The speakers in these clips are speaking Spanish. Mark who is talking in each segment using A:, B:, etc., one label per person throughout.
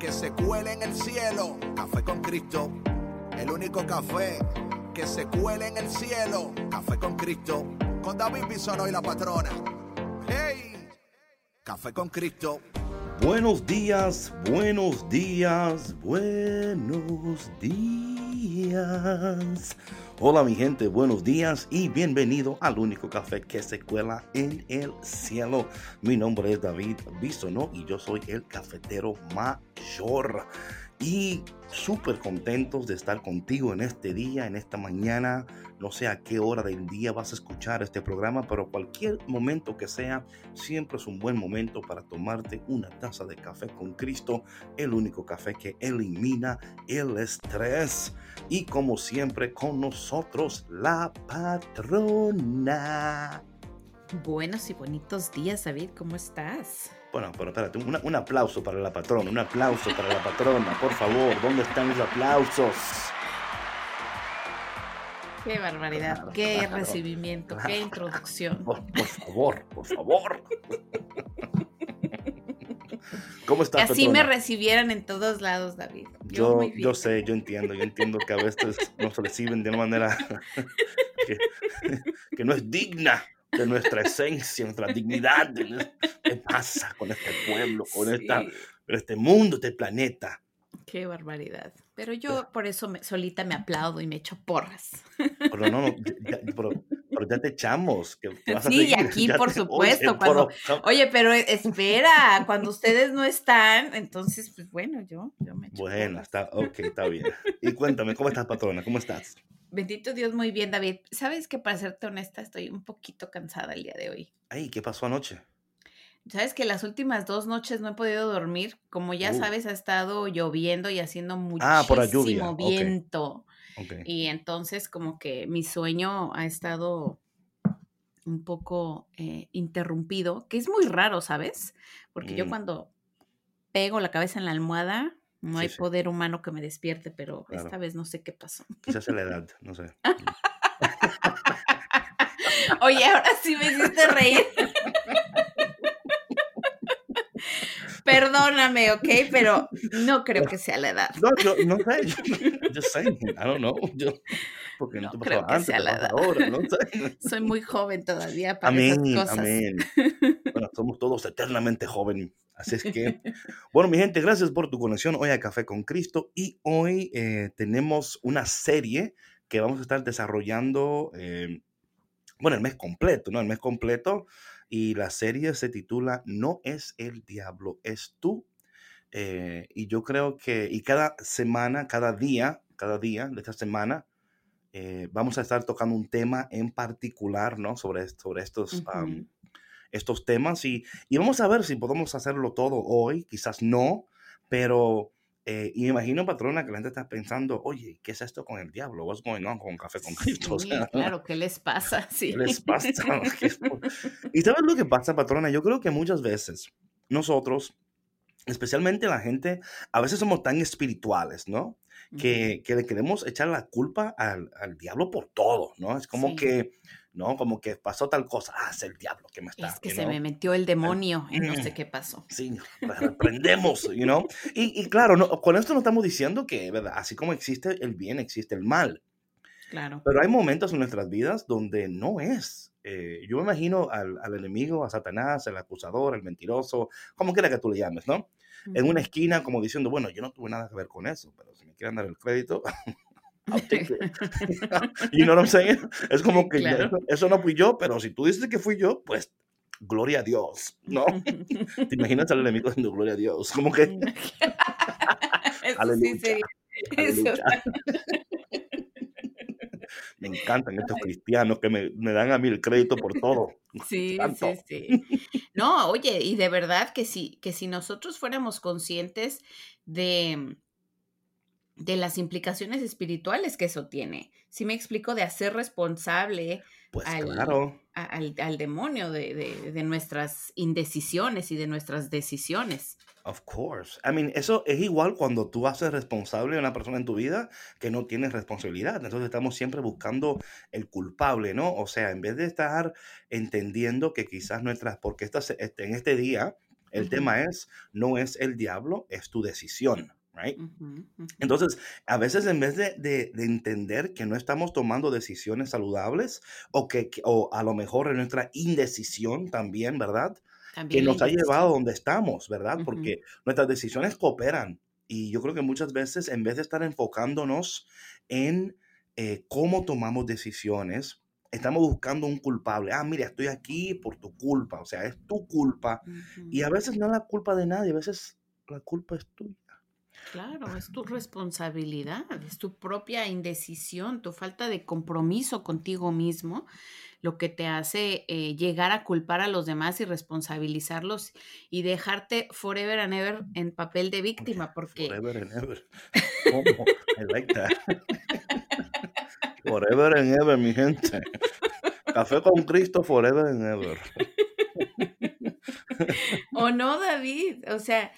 A: que se cuele en el cielo. Café con Cristo, el único café que se cuele en el cielo. Café con Cristo, con David Bisono y la patrona. ¡Hey! Café con Cristo.
B: Buenos días, buenos días, buenos días. Hola mi gente, buenos días y bienvenido al único café que se cuela en el cielo. Mi nombre es David Bisono y yo soy el cafetero mayor. Y súper contentos de estar contigo en este día, en esta mañana. No sé a qué hora del día vas a escuchar este programa, pero cualquier momento que sea, siempre es un buen momento para tomarte una taza de café con Cristo, el único café que elimina el estrés. Y como siempre, con nosotros la patrona.
C: Buenos y bonitos días, David, ¿cómo estás?
B: Bueno, pero espérate, un, aplauso para la patrona, un aplauso para la patrona, por favor, ¿dónde están los aplausos?
C: Qué barbaridad, qué recibimiento, qué introducción.
B: Por, favor, por favor. ¿Cómo estás?
C: Así me recibieran en todos lados, David.
B: Yo, yo, sé, yo entiendo, yo entiendo que a veces nos reciben de una manera que no es digna de nuestra esencia, nuestra dignidad. ¿Qué pasa con este pueblo, con esta, este mundo, este planeta?
C: Qué barbaridad. Pero yo por eso me, solita me aplaudo y me echo porras.
B: Pero no, no, ya, pero, ya te echamos. Que,
C: sí, aquí por supuesto. cuando, oye, pero espera, cuando ustedes no están, entonces, pues bueno, yo, yo me echo
B: Bueno, está, ok, está bien. Y cuéntame, ¿cómo estás, patrona? ¿Cómo estás?
C: Bendito Dios, muy bien, David. Sabes que para serte honesta, estoy un poquito cansada el día de hoy.
B: Ay, ¿qué pasó anoche?
C: Sabes que las últimas dos noches no he podido dormir. Como ya uh. sabes, ha estado lloviendo y haciendo muchísimo ah, por lluvia. viento. Y entonces como que mi sueño ha estado un poco eh, interrumpido, que es muy raro, ¿sabes? Porque yo mm. cuando pego la cabeza en la almohada, no hay poder humano que me despierte, pero esta vez no sé qué pasó.
B: Quizás es la edad, no sé.
C: Oye, ahora sí me hiciste reír. Perdóname, ¿ok? Pero no creo que sea la edad.
B: No, yo no sé. Yo sé. I don't know. Yo, porque no, te creo que sea la edad. Ahora, no sé.
C: Soy muy joven todavía para amén, esas cosas. Amén.
B: Bueno, somos todos eternamente jóvenes. Así es que, bueno, mi gente, gracias por tu conexión hoy a Café con Cristo. Y hoy eh, tenemos una serie que vamos a estar desarrollando, eh, bueno, el mes completo, ¿no? El mes completo y la serie se titula No es el diablo, es tú. Eh, y yo creo que, y cada semana, cada día, cada día de esta semana, eh, vamos a estar tocando un tema en particular, ¿no? Sobre, sobre estos, estos temas y, y, vamos a ver si podemos hacerlo todo hoy, quizás no, pero eh, y me imagino, patrona, que la gente está pensando, oye, ¿qué es esto con el diablo? What's going on con Café con Cristo?
C: claro, ¿qué les pasa? Sí.
B: ¿Qué les pasa? y ¿sabes lo que pasa, patrona? Yo creo que muchas veces nosotros, especialmente la gente, a veces somos tan espirituales, ¿no? Que, que le queremos echar la culpa al, al, diablo por todo, ¿no? Es como que ¿no? Como que pasó tal cosa, ah, es el diablo que me está.
C: Es que se me metió el demonio y no sé qué pasó.
B: Sí, reprendemos, you know? Y, y claro, no, con esto no estamos diciendo que, ¿verdad? Así como existe el bien, existe el mal.
C: Claro.
B: Pero hay momentos en nuestras vidas donde no es. Eh, yo me imagino al, al, enemigo, a Satanás, el acusador, el mentiroso, como quiera que tú le llames, ¿no? En una esquina como diciendo, bueno, yo no tuve nada que ver con eso, pero si me quieren dar el crédito, y no lo sé, Es como que eso no fui yo, pero si tú dices que fui yo, pues gloria a Dios, ¿no? ¿Te imaginas al enemigo diciendo gloria a Dios? Como que... Aleluya. me encantan estos cristianos que me, me, dan a mí el crédito por todo.
C: Sí, sí, sí. No, oye, y de verdad que sí, que si nosotros fuéramos conscientes de de las implicaciones espirituales que eso tiene. Si me explico, de hacer responsable
B: pues al, claro.
C: al, demonio de, de, nuestras indecisiones y de nuestras decisiones.
B: Of course. I mean, eso es igual cuando tú haces responsable a una persona en tu vida que no tiene responsabilidad. Entonces estamos siempre buscando el culpable, ¿no? O sea, en vez de estar entendiendo que quizás nuestras, porque este, en este día el tema es, no es el diablo, es tu decisión. Right? Entonces, a veces en vez de, de, entender que no estamos tomando decisiones saludables o que, o a lo mejor en nuestra indecisión también, ¿verdad? que nos ha llevado a donde estamos, ¿verdad? Porque nuestras decisiones cooperan. Y yo creo que muchas veces, en vez de estar enfocándonos en eh, cómo tomamos decisiones, estamos buscando un culpable. Ah, mira, estoy aquí por tu culpa. O sea, es tu culpa. Y a veces no es la culpa de nadie, a veces la culpa es tuya.
C: Claro, es tu responsabilidad, es tu propia indecisión, tu falta de compromiso contigo mismo lo que te hace eh, llegar a culpar a los demás y responsabilizarlos y dejarte forever and ever en papel de víctima, porque...
B: Forever and ever. ¿Cómo? I like that. forever and ever, mi gente. Café con Cristo, forever and ever.
C: o no, David. O sea,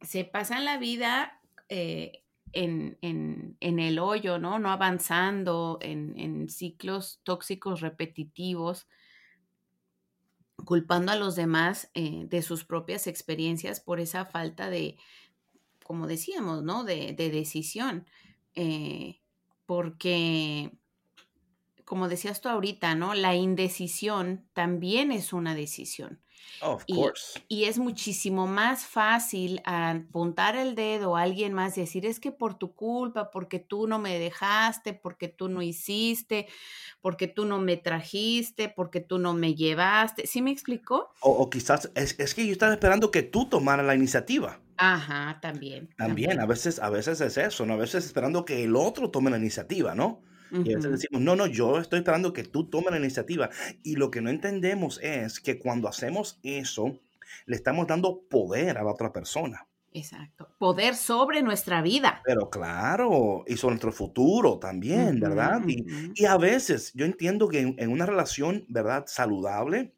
C: se pasan la vida eh, en, el hoyo, ¿no? No avanzando en, ciclos tóxicos repetitivos, culpando a los demás eh, de sus propias experiencias por esa falta de, como decíamos, ¿no? De, decisión. Eh, porque, como decías tú ahorita, ¿no? La indecisión también es una decisión.
B: Of
C: course. Y, es muchísimo más fácil apuntar el dedo a alguien más y decir, es que por tu culpa, porque tú no me dejaste, porque tú no hiciste, porque tú no me trajiste, porque tú no me llevaste. ¿Sí me explicó?
B: O, quizás es, es, que yo estaba esperando que tú tomaras la iniciativa.
C: Ajá, también.
B: También, a veces, a veces es eso, ¿no? A veces esperando que el otro tome la iniciativa, ¿no? Y a veces decimos, no, no, yo estoy esperando que tú tomes la iniciativa. Y lo que no entendemos es que cuando hacemos eso, le estamos dando poder a la otra persona.
C: Exacto. Poder sobre nuestra vida.
B: Pero claro, y sobre nuestro futuro también, ¿verdad? y, a veces yo entiendo que en, una relación, ¿verdad? Saludable,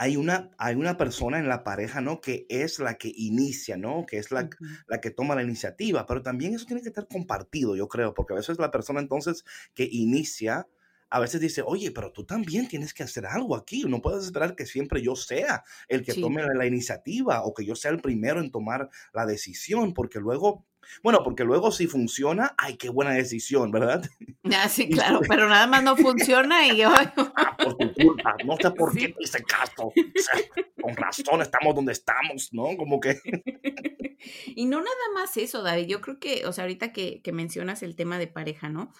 B: hay una, hay una persona en la pareja, ¿no? Que es la que inicia, ¿no? Que es la, la que toma la iniciativa, pero también eso tiene que estar compartido, yo creo, porque a veces la persona entonces que inicia, a veces dice, oye, pero tú también tienes que hacer algo aquí. No puedes esperar que siempre yo sea el que tome la, iniciativa o que yo sea el primero en tomar la decisión, porque luego bueno, porque luego si funciona, ay, qué buena decisión, ¿verdad?
C: Ah, sí, claro, pero nada más no funciona y yo...
B: Ah, por tu culpa, no sé por qué te hice caso. con razón estamos donde estamos, ¿no? Como que...
C: Y no nada más eso, David, yo creo que, o sea, ahorita que, que mencionas el tema de pareja, ¿no?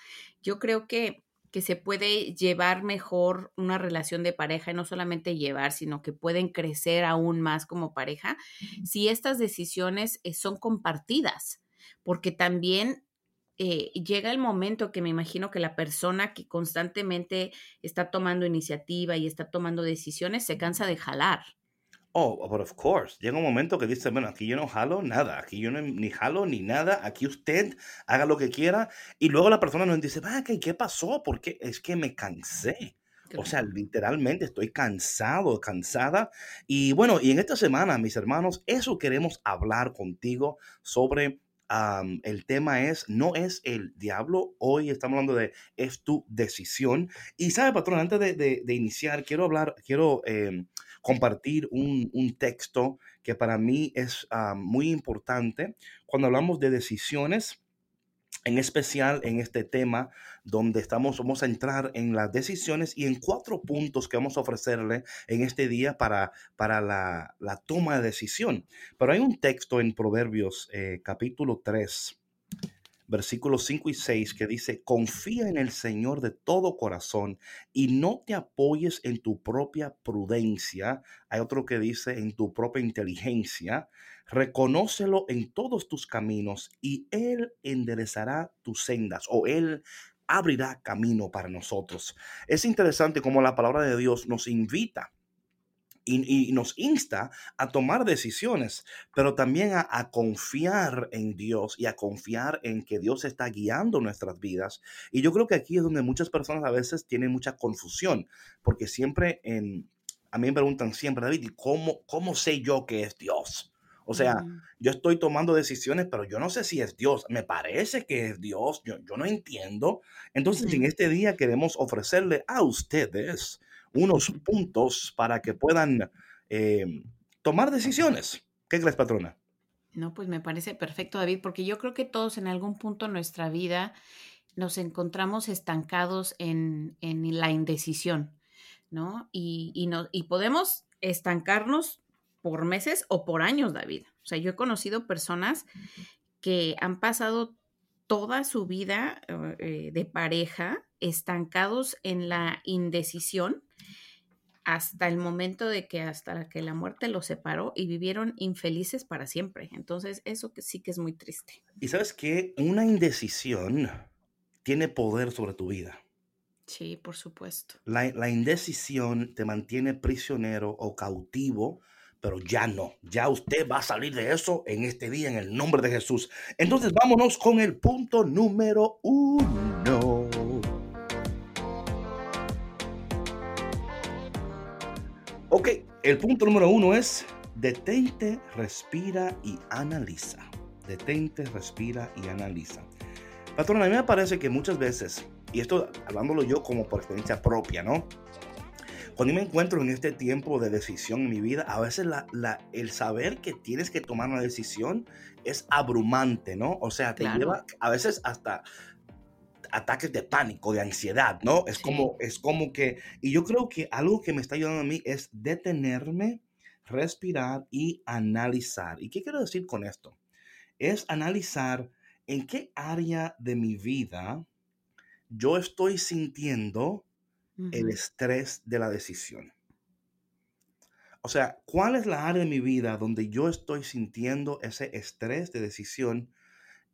C: Yo creo que que se puede llevar mejor una relación de pareja y no solamente llevar, sino que pueden crecer aún más como pareja si estas decisiones eh, son compartidas porque también eh, llega el momento que me imagino que la persona que constantemente está tomando iniciativa y está tomando decisiones se cansa de jalar.
B: Oh, but of course. Llega un momento que dice, bueno, aquí yo no jalo nada, aquí yo no, ni jalo ni nada, aquí usted haga lo que quiera. Y luego la persona nos dice, va, ¿qué pasó? Porque es que me cansé. O sea, literalmente estoy cansado, cansada. Y bueno, y en esta semana, mis hermanos, eso queremos hablar contigo sobre el tema es, no es el diablo, hoy estamos hablando de es tu decisión. Y sabe, patrón, antes de, iniciar, quiero hablar, quiero em, compartir un, texto que para mí es muy importante cuando hablamos de decisiones en especial en este tema donde estamos, vamos a entrar en las decisiones y en cuatro puntos que vamos a ofrecerle en este día para, para la, toma de decisión. Pero hay un texto en Proverbios eh, capítulo 3, versículos 5 y 6 que dice, confía en el Señor de todo corazón y no te apoyes en tu propia prudencia. Hay otro que dice en tu propia inteligencia reconócelo en todos tus caminos y Él enderezará tus sendas o Él abrirá camino para nosotros. Es interesante cómo la palabra de Dios nos invita y, nos insta a tomar decisiones, pero también a, confiar en Dios y a confiar en que Dios está guiando nuestras vidas. Y yo creo que aquí es donde muchas personas a veces tienen mucha confusión, porque siempre en, a mí me preguntan siempre, David, ¿cómo, cómo sé yo que es Dios? O sea, yo estoy tomando decisiones, pero yo no sé si es Dios. Me parece que es Dios. Yo, yo no entiendo. Entonces, en este día queremos ofrecerle a ustedes unos puntos para que puedan eh, tomar decisiones. ¿Qué crees, patrona?
C: No, pues me parece perfecto, David, porque yo creo que todos en algún punto de nuestra vida nos encontramos estancados en, la indecisión, ¿no? Y, y, no, y podemos estancarnos por meses o por años, David. O sea, yo he conocido personas que han pasado toda su vida eh, de pareja estancados en la indecisión hasta el momento de que hasta que la muerte los separó y vivieron infelices para siempre. Entonces, eso que sí que es muy triste.
B: Y sabes que una indecisión tiene poder sobre tu vida.
C: Sí, por supuesto.
B: La, la indecisión te mantiene prisionero o cautivo pero ya no. Ya usted va a salir de eso en este día en el nombre de Jesús. Entonces vámonos con el punto número uno. Ok, el punto número uno es detente, respira y analiza. Detente, respira y analiza. Patrón, a mí me parece que muchas veces, y esto hablándolo yo como por experiencia propia, ¿no? Cuando me encuentro en este tiempo de decisión en mi vida, a veces el saber que tienes que tomar una decisión es abrumante, ¿no? O sea, te lleva a veces hasta ataques de pánico, de ansiedad, ¿no? Es como, es como que, y yo creo que algo que me está ayudando a mí es detenerme, respirar y analizar. ¿Y qué quiero decir con esto? Es analizar en qué área de mi vida yo estoy sintiendo el estrés de la decisión. O sea, ¿cuál es la área de mi vida donde yo estoy sintiendo ese estrés de decisión?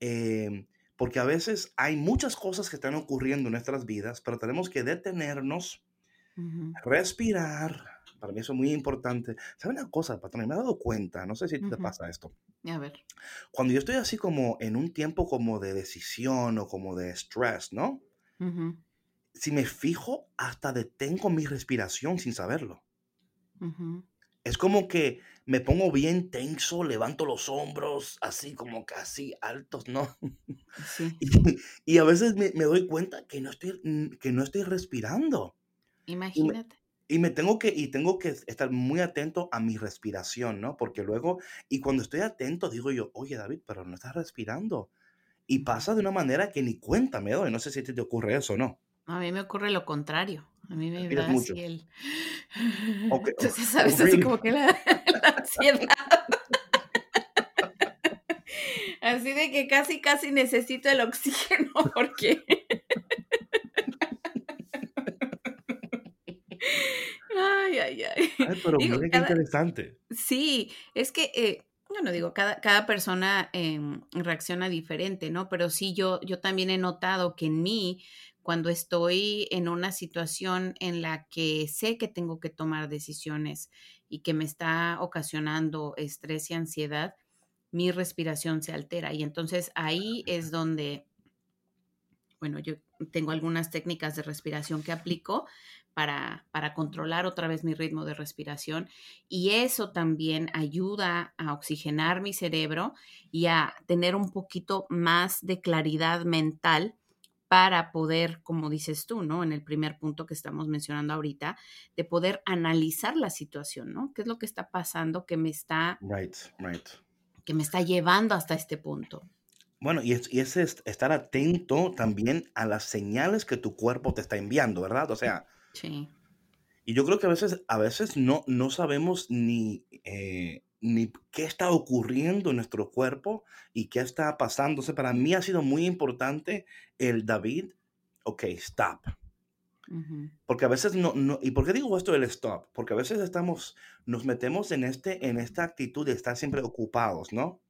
B: Em, porque a veces hay muchas cosas que están ocurriendo en nuestras vidas, pero tenemos que detenernos, respirar. Para mí eso es muy importante. ¿Sabe una cosa, patrón? Me he dado cuenta, no sé si te pasa esto.
C: A ver.
B: Cuando yo estoy así como en un tiempo como de decisión o como de estrés, ¿no? Si me fijo, hasta detengo mi respiración sin saberlo. Es como que me pongo bien tenso, levanto los hombros, así como casi altos, ¿no? Y, a veces me, doy cuenta que no estoy, que no estoy respirando.
C: Imagínate.
B: Y me, tengo que, y tengo que estar muy atento a mi respiración, ¿no? Porque luego, y cuando estoy atento, digo yo, oye David, pero no estás respirando. Y pasa de una manera que ni cuenta me doy. No sé si te ocurre eso o no.
C: A mí me ocurre lo contrario. A mí me da así el. Entonces, ¿sabes? Así como que la, ansiedad. así de que casi, casi necesito el oxígeno porque. ay, ay, ay.
B: Ay, pero digo, qué interesante.
C: Sí, es que. Eh, bueno, digo, cada, cada persona em, reacciona diferente, ¿no? Pero sí, yo, yo también he notado que en mí, cuando estoy en una situación en la que sé que tengo que tomar decisiones y que me está ocasionando estrés y ansiedad, mi respiración se altera. Y entonces ahí es donde, bueno, yo tengo algunas técnicas de respiración que aplico para, para, controlar otra vez mi ritmo de respiración y eso también ayuda a oxigenar mi cerebro y a tener un poquito más de claridad mental para poder, como dices tú, ¿no? En el primer punto que estamos mencionando ahorita, de poder analizar la situación, ¿no? ¿Qué es lo que está pasando que me está...
B: Right, right.
C: Que me está llevando hasta este punto.
B: Bueno, y es, y es estar atento también a las señales que tu cuerpo te está enviando, ¿verdad? O sea...
C: Sí.
B: Y yo creo que a veces, a veces no, no sabemos ni eh, ni qué está ocurriendo en nuestro cuerpo y qué está pasando. para mí ha sido muy importante el David, ok, stop. Porque a veces no, no, ¿y por qué digo esto del stop? Porque a veces estamos, nos metemos en, este, en esta actitud de estar siempre ocupados, ¿no?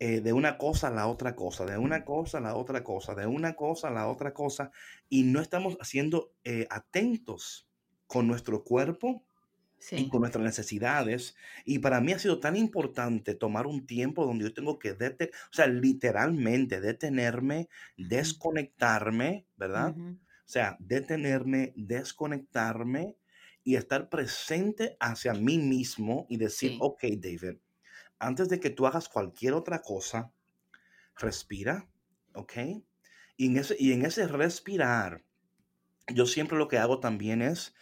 B: Eh, de una cosa a la otra cosa, de una cosa a la otra cosa, de una cosa a la otra cosa, y no estamos haciendo eh, atentos con nuestro cuerpo y con nuestras necesidades. Y para mí ha sido tan importante tomar un tiempo donde yo tengo que, o sea, literalmente detenerme, desconectarme, ¿verdad? O sea, detenerme, desconectarme y estar presente hacia mí mismo y decir, ok, David, antes de que tú hagas cualquier otra cosa, respira, ¿ok? Y en ese, y en ese respirar, yo siempre lo que hago también es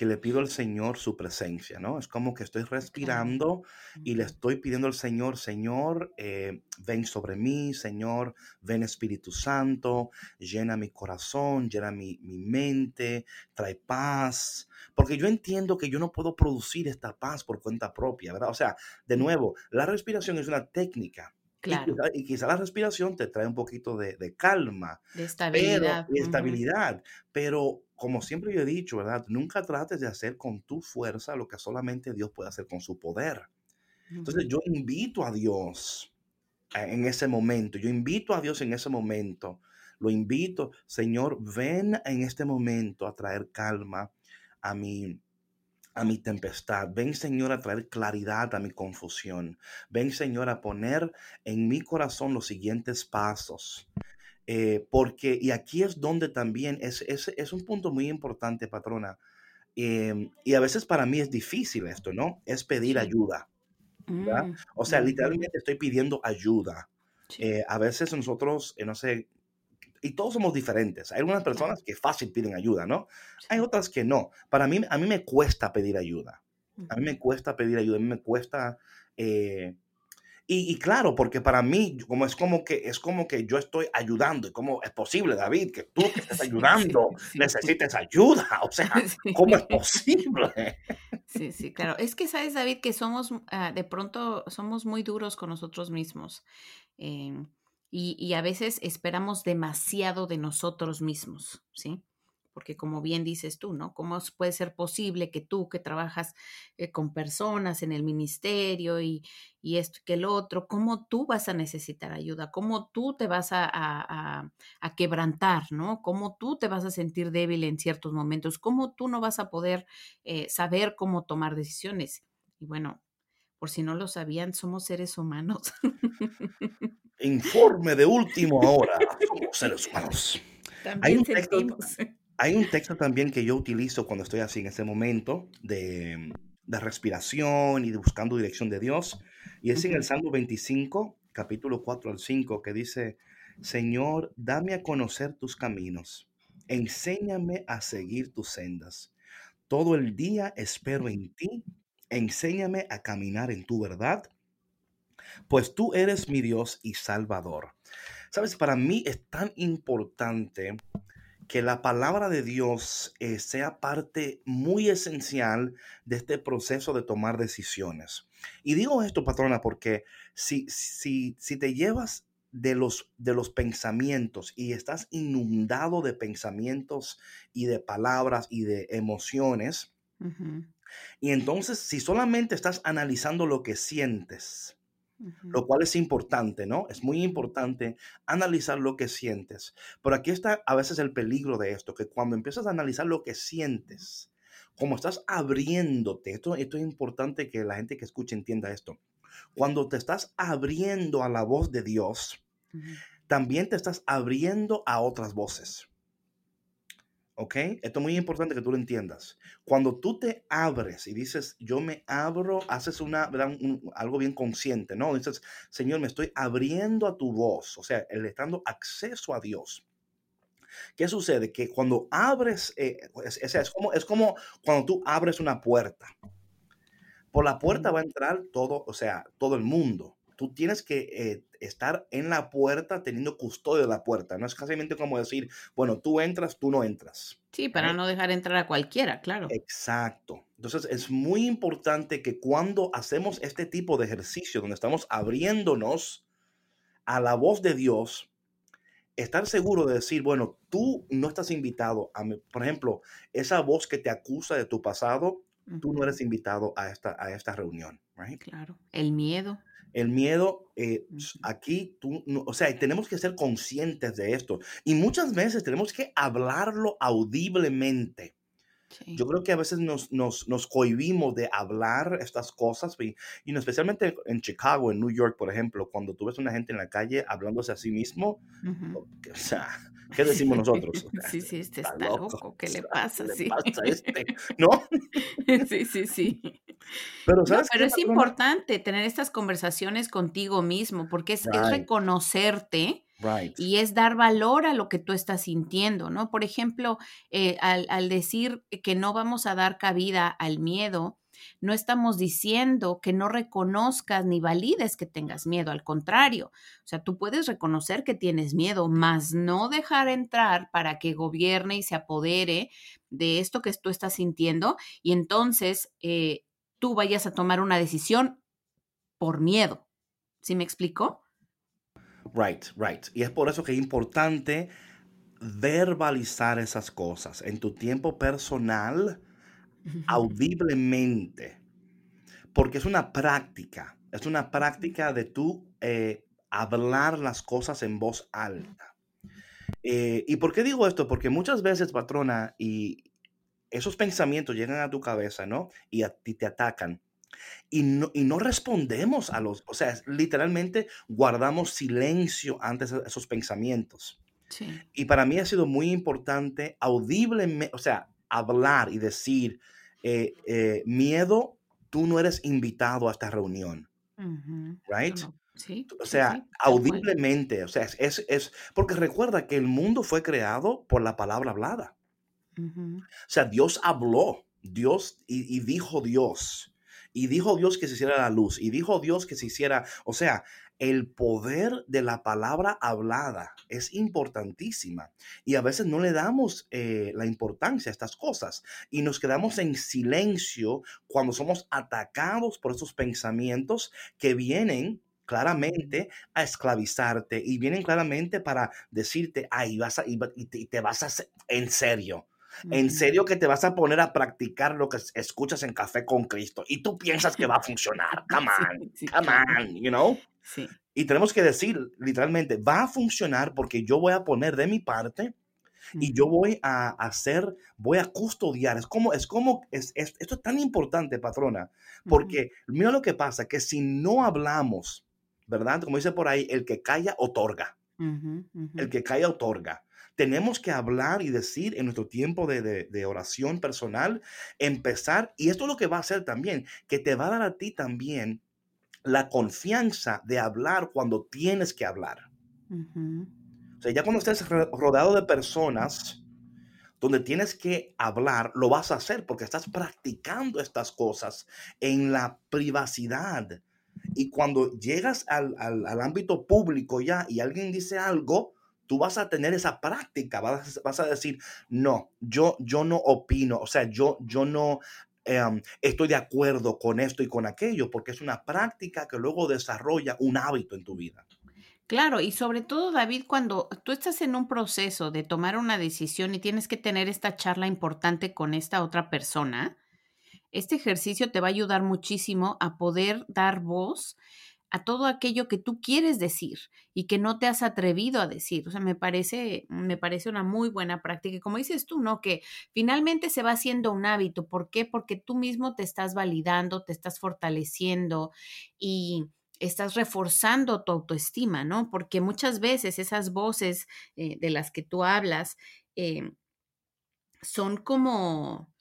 B: que le pido al Señor su presencia, ¿no? Es como que estoy respirando y le estoy pidiendo al Señor, Señor, eh, ven sobre mí, Señor, ven Espíritu Santo, llena mi corazón, llena mi, mi mente, trae paz, porque yo entiendo que yo no puedo producir esta paz por cuenta propia, ¿verdad? O sea, de nuevo, la respiración es una técnica. Claro. Y, quizá, la respiración te trae un poquito de, calma.
C: De estabilidad.
B: de estabilidad. Pero como siempre yo he dicho, ¿verdad? Nunca trates de hacer con tu fuerza lo que solamente Dios puede hacer con su poder. Entonces yo invito a Dios en ese momento, yo invito a Dios en ese momento, lo invito, Señor, ven en este momento a traer calma a mi, a mi tempestad. Ven, Señor, a traer claridad a mi confusión. Ven, Señor, a poner en mi corazón los siguientes pasos. Eh, porque, y aquí es donde también es, es, es un punto muy importante, patrona. Em, y a veces para mí es difícil esto, ¿no? Es pedir ayuda. Mm, o sea, literalmente estoy pidiendo ayuda. Eh, a veces nosotros, eh, no sé, y todos somos diferentes. Hay algunas personas que fácil piden ayuda, ¿no? Hay otras que no. Para mí, a mí me cuesta pedir ayuda. A mí me cuesta pedir ayuda, a mí me cuesta y, claro, porque para mí, como es como que es como que yo estoy ayudando. ¿Y cómo es posible, David, que tú que estás ayudando necesites ayuda? O sea, ¿cómo es posible?
C: Sí, sí, claro. Es que sabes, David, que somos, ah, de pronto, somos muy duros con nosotros mismos. Em, y, y, a veces esperamos demasiado de nosotros mismos, ¿sí? Porque como bien dices tú, ¿no? ¿Cómo puede ser posible que tú que trabajas eh, con personas en el ministerio y, esto y que el otro, cómo tú vas a necesitar ayuda? ¿Cómo tú te vas a, quebrantar, ¿no? ¿Cómo tú te vas a sentir débil en ciertos momentos? ¿Cómo tú no vas a poder eh, saber cómo tomar decisiones? Y bueno, por si no lo sabían, somos seres humanos.
B: Informe de último hora. Somos seres humanos. También sentimos. Hay un texto también que yo utilizo cuando estoy así en ese momento de, respiración y de buscando dirección de Dios. Y es en el Salmo 25, capítulo 4 al 5, que dice, Señor, dame a conocer tus caminos, enséñame a seguir tus sendas. Todo el día espero en ti, enséñame a caminar en tu verdad, pues tú eres mi Dios y Salvador. Sabes, para mí es tan importante que la palabra de Dios eh, sea parte muy esencial de este proceso de tomar decisiones. Y digo esto, patrona, porque si, si, si te llevas de los, de los pensamientos y estás inundado de pensamientos y de palabras y de emociones, y entonces si solamente estás analizando lo que sientes, lo cual es importante, ¿no? Es muy importante analizar lo que sientes. Pero aquí está a veces el peligro de esto, que cuando empiezas a analizar lo que sientes, como estás abriéndote, esto, esto es importante que la gente que escuche entienda esto. Cuando te estás abriendo a la voz de Dios, también te estás abriendo a otras voces. ¿Ok? Esto es muy importante que tú lo entiendas. Cuando tú te abres y dices, yo me abro, haces una, algo bien consciente, ¿no? Dices, Señor, me estoy abriendo a tu voz, o sea, le dando acceso a Dios. ¿Qué sucede? Que cuando abres, eh, es, como, es como cuando tú abres una puerta. Por la puerta va a entrar todo, o sea, todo el mundo tú tienes que eh, estar en la puerta teniendo custodio de la puerta. No es casi como decir, bueno, tú entras, tú no entras.
C: Sí, para no dejar entrar a cualquiera, claro.
B: Exacto. Entonces es muy importante que cuando hacemos este tipo de ejercicio, donde estamos abriéndonos a la voz de Dios, estar seguro de decir, bueno, tú no estás invitado a, por ejemplo, esa voz que te acusa de tu pasado, tú no eres invitado a esta, a esta reunión.
C: Claro, el miedo.
B: El miedo, eh, aquí, tú, o sea, tenemos que ser conscientes de esto. Y muchas veces tenemos que hablarlo audiblemente. Yo creo que a veces nos, nos, nos cohibimos de hablar estas cosas, y, y, especialmente en Chicago, en New York, por ejemplo, cuando tú ves a una gente en la calle hablándose a sí mismo, o sea, ¿qué decimos nosotros?
C: Sí, sí, este está, loco, ¿qué le pasa?
B: ¿Qué
C: sí.
B: le pasa a este? ¿No?
C: Sí, sí, sí. Pero, ¿sabes pero es importante tener estas conversaciones contigo mismo, porque es, es reconocerte y es dar valor a lo que tú estás sintiendo, ¿no? Por ejemplo, eh, al, decir que no vamos a dar cabida al miedo, no estamos diciendo que no reconozcas ni valides que tengas miedo, al contrario, o sea, tú puedes reconocer que tienes miedo, mas no dejar entrar para que gobierne y se apodere de esto que tú estás sintiendo y entonces eh, tú vayas a tomar una decisión por miedo. ¿Sí me explico?
B: Right, right. Y es por eso que es importante verbalizar esas cosas en tu tiempo personal, audiblemente, porque es una práctica, es una práctica de tú eh, hablar las cosas en voz alta. Eh, ¿Y por qué digo esto? Porque muchas veces, patrona, y esos pensamientos llegan a tu cabeza, ¿no? Y a ti te atacan y no, y no respondemos a los, o sea, literalmente guardamos silencio ante esos pensamientos. Y para mí ha sido muy importante audiblemente, o sea, hablar y decir, eh, eh, miedo, tú no eres invitado a esta reunión. Right? Sí, o sea, audiblemente, o sea, es, es, porque recuerda que el mundo fue creado por la palabra hablada. O sea, Dios habló, Dios y dijo Dios. Y dijo Dios que se hiciera la luz. Y dijo Dios que se hiciera, o sea, el poder de la palabra hablada es importantísima. Y a veces no le damos eh, la importancia a estas cosas. Y nos quedamos en silencio cuando somos atacados por esos pensamientos que vienen claramente a esclavizarte y vienen claramente para decirte, ay, vas a, y te vas a en serio. En serio que te vas a poner a practicar lo que escuchas en Café con Cristo y tú piensas que va a funcionar. Come on, come on, you know? Sí. Y tenemos que decir literalmente, va a funcionar porque yo voy a poner de mi parte y yo voy a hacer, voy a custodiar. Es como, es como, es, esto es tan importante, patrona, porque mira lo que pasa, que si no hablamos, ¿verdad? Como dice por ahí, el que calla otorga. El que calla otorga tenemos que hablar y decir en nuestro tiempo de, oración personal, empezar, y esto es lo que va a hacer también, que te va a dar a ti también la confianza de hablar cuando tienes que hablar. O sea, ya cuando estés rodeado de personas donde tienes que hablar, lo vas a hacer porque estás practicando estas cosas en la privacidad. Y cuando llegas al, al ámbito público ya y alguien dice algo, tú vas a tener esa práctica, vas, a decir, no, yo, yo no opino, o sea, yo, yo no em, estoy de acuerdo con esto y con aquello, porque es una práctica que luego desarrolla un hábito en tu vida.
C: Claro, y sobre todo, David, cuando tú estás en un proceso de tomar una decisión y tienes que tener esta charla importante con esta otra persona, este ejercicio te va a ayudar muchísimo a poder dar voz a todo aquello que tú quieres decir y que no te has atrevido a decir. O sea, me parece, me parece una muy buena práctica. Y como dices tú, ¿no? Que finalmente se va haciendo un hábito. ¿Por qué? Porque tú mismo te estás validando, te estás fortaleciendo y estás reforzando tu autoestima, ¿no? Porque muchas veces esas voces eh, de las que tú hablas eh, son como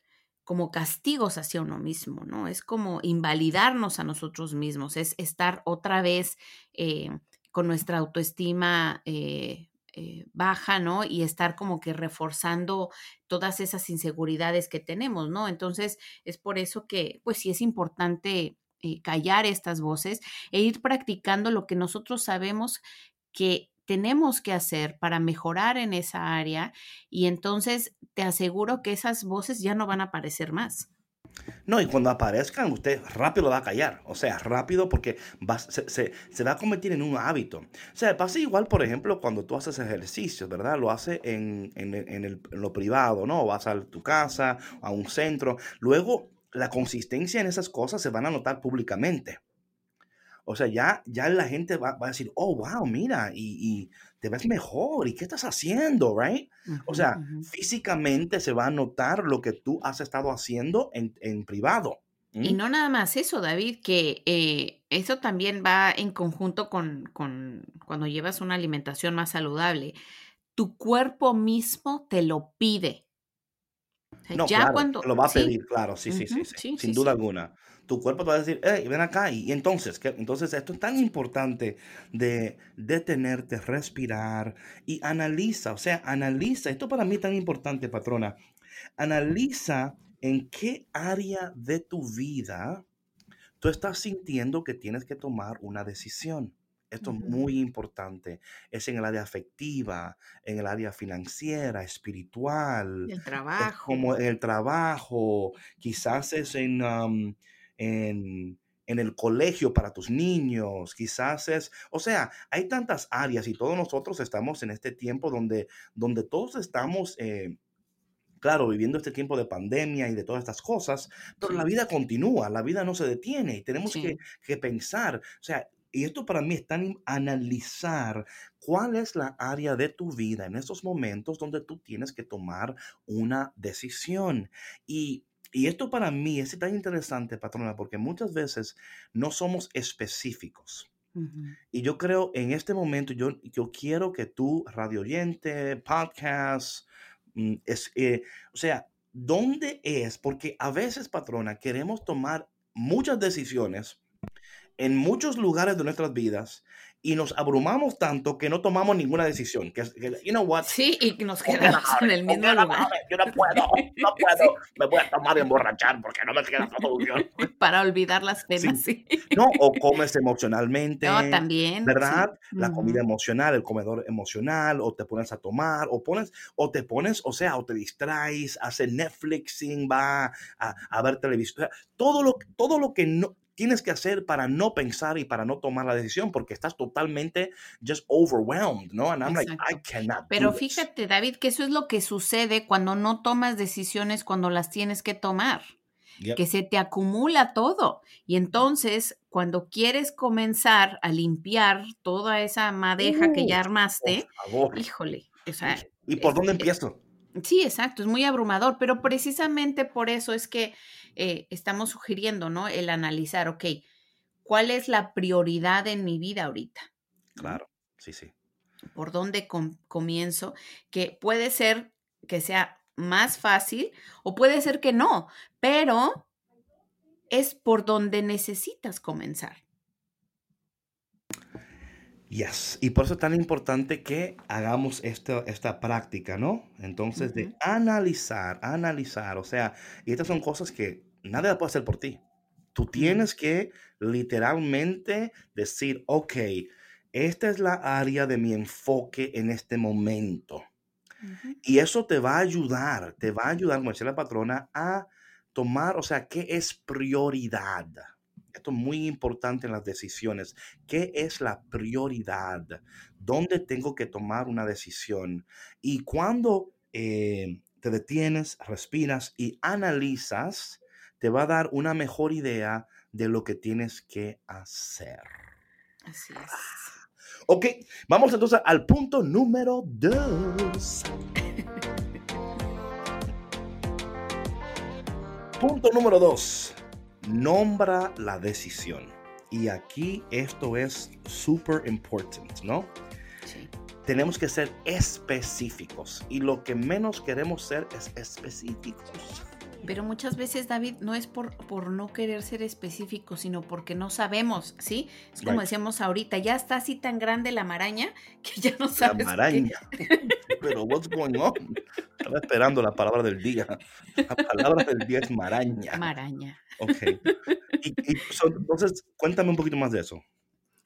C: como castigos hacia uno mismo, ¿no? Es como invalidarnos a nosotros mismos, es estar otra vez eh, con nuestra autoestima eh, eh, baja, ¿no? Y estar como que reforzando todas esas inseguridades que tenemos, ¿no? Entonces, es por eso que, pues sí es importante callar estas voces e ir practicando lo que nosotros sabemos que tenemos que hacer para mejorar en esa área y entonces te aseguro que esas voces ya no van a aparecer más.
B: No, y cuando aparezcan, usted rápido lo va a callar. O sea, rápido porque se, va a convertir en un hábito. O sea, pasa igual, por ejemplo, cuando tú haces ejercicio, ¿verdad? Lo haces en, en, lo privado, ¿no? Vas a tu casa, a un centro. Luego, la consistencia en esas cosas se van a notar públicamente. O sea, ya, ya la gente va, a decir, oh, wow, mira, y, te ves mejor. ¿Y qué estás haciendo, right? o sea, físicamente se va a notar lo que tú has estado haciendo en, en privado.
C: Y no nada más eso, David, que eh, eso también va en conjunto con, con cuando llevas una alimentación más saludable. Tu cuerpo mismo te lo pide.
B: No, ya cuando, lo va a pedir, claro, sí, sí, sí, sí, sin duda alguna. Tu cuerpo te va a decir, hey, ven acá. Y, entonces, ¿qué? entonces esto es tan importante de detenerte, respirar y analiza, o sea, analiza. Esto para mí es tan importante, patrona. Analiza en qué área de tu vida tú estás sintiendo que tienes que tomar una decisión. Esto es muy importante. Es en el área afectiva, en el área financiera, espiritual.
C: El trabajo.
B: como en el trabajo. Quizás es en, en, en, el colegio para tus niños. Quizás es, o sea, hay tantas áreas y todos nosotros estamos en este tiempo donde, donde todos estamos eh, claro, viviendo este tiempo de pandemia y de todas estas cosas, pero la vida continúa, la vida no se detiene y tenemos que, que, pensar, o sea, y esto para mí es tan analizar cuál es la área de tu vida en esos momentos donde tú tienes que tomar una decisión. Y, y esto para mí es tan interesante, patrona, porque muchas veces no somos específicos. Y yo creo en este momento, yo, yo quiero que tú, radio oyente, podcast, Mm, es, eh, o sea, ¿dónde es? Porque a veces, patrona, queremos tomar muchas decisiones en muchos lugares de nuestras vidas y nos abrumamos tanto que no tomamos ninguna decisión. Que, you know what?
C: Sí, y nos quedamos en el mismo lugar.
B: Yo no puedo, no puedo. Me voy a tomar y emborrachar porque no me queda solución.
C: Para olvidar las penas, sí.
B: No, o comes emocionalmente.
C: No, también.
B: ¿Verdad? La comida emocional, el comedor emocional, o te pones a tomar, o pones, o te pones, o sea, o te distraes, hace Netflixing, va a, a ver televisión. todo lo, todo lo que no, tienes que hacer para no pensar y para no tomar la decisión porque estás totalmente just overwhelmed, ¿no? And I'm like, I cannot.
C: Pero fíjate, David, que eso es lo que sucede cuando no tomas decisiones cuando las tienes que tomar. Que se te acumula todo. Y entonces, cuando quieres comenzar a limpiar toda esa madeja que ya uh, armaste, híjole. O sea,
B: ¿Y por dónde empiezo?
C: Sí, exacto, es muy abrumador, pero precisamente por eso es que eh, estamos sugiriendo, ¿no? El analizar, ok, ¿cuál es la prioridad en mi vida ahorita?
B: Claro, sí, sí.
C: ¿Por dónde comienzo? Que puede ser que sea más fácil o puede ser que no, pero es por donde necesitas comenzar.
B: Yes, y por eso es tan importante que hagamos esta, esta práctica, ¿no? Entonces, de analizar, analizar, o sea, y estas son cosas que nadie puede hacer por ti. Tú tienes que literalmente decir, ok, esta es la área de mi enfoque en este momento. Y eso te va a ayudar, te va a ayudar, como decía la patrona, a tomar, o sea, ¿qué es prioridad? Esto es muy importante en las decisiones. ¿Qué es la prioridad? ¿Dónde tengo que tomar una decisión? Y cuando eh, te detienes, respiras y analizas, te va a dar una mejor idea de lo que tienes que hacer.
C: Así es.
B: Ok, vamos entonces al punto número dos. punto número dos nombra la decisión. Y aquí esto es super important, ¿no? Sí. Tenemos que ser específicos y lo que menos queremos ser es específicos.
C: Pero muchas veces, David, no es por, por no querer ser específico, sino porque no sabemos, ¿sí? Es como decíamos ahorita, ya está así tan grande la maraña que ya no sabes.
B: La maraña. Pero what's going on? Estaba esperando la palabra del día. La palabra del día es maraña.
C: Maraña.
B: Ok. Y, entonces, cuéntame un poquito más de eso.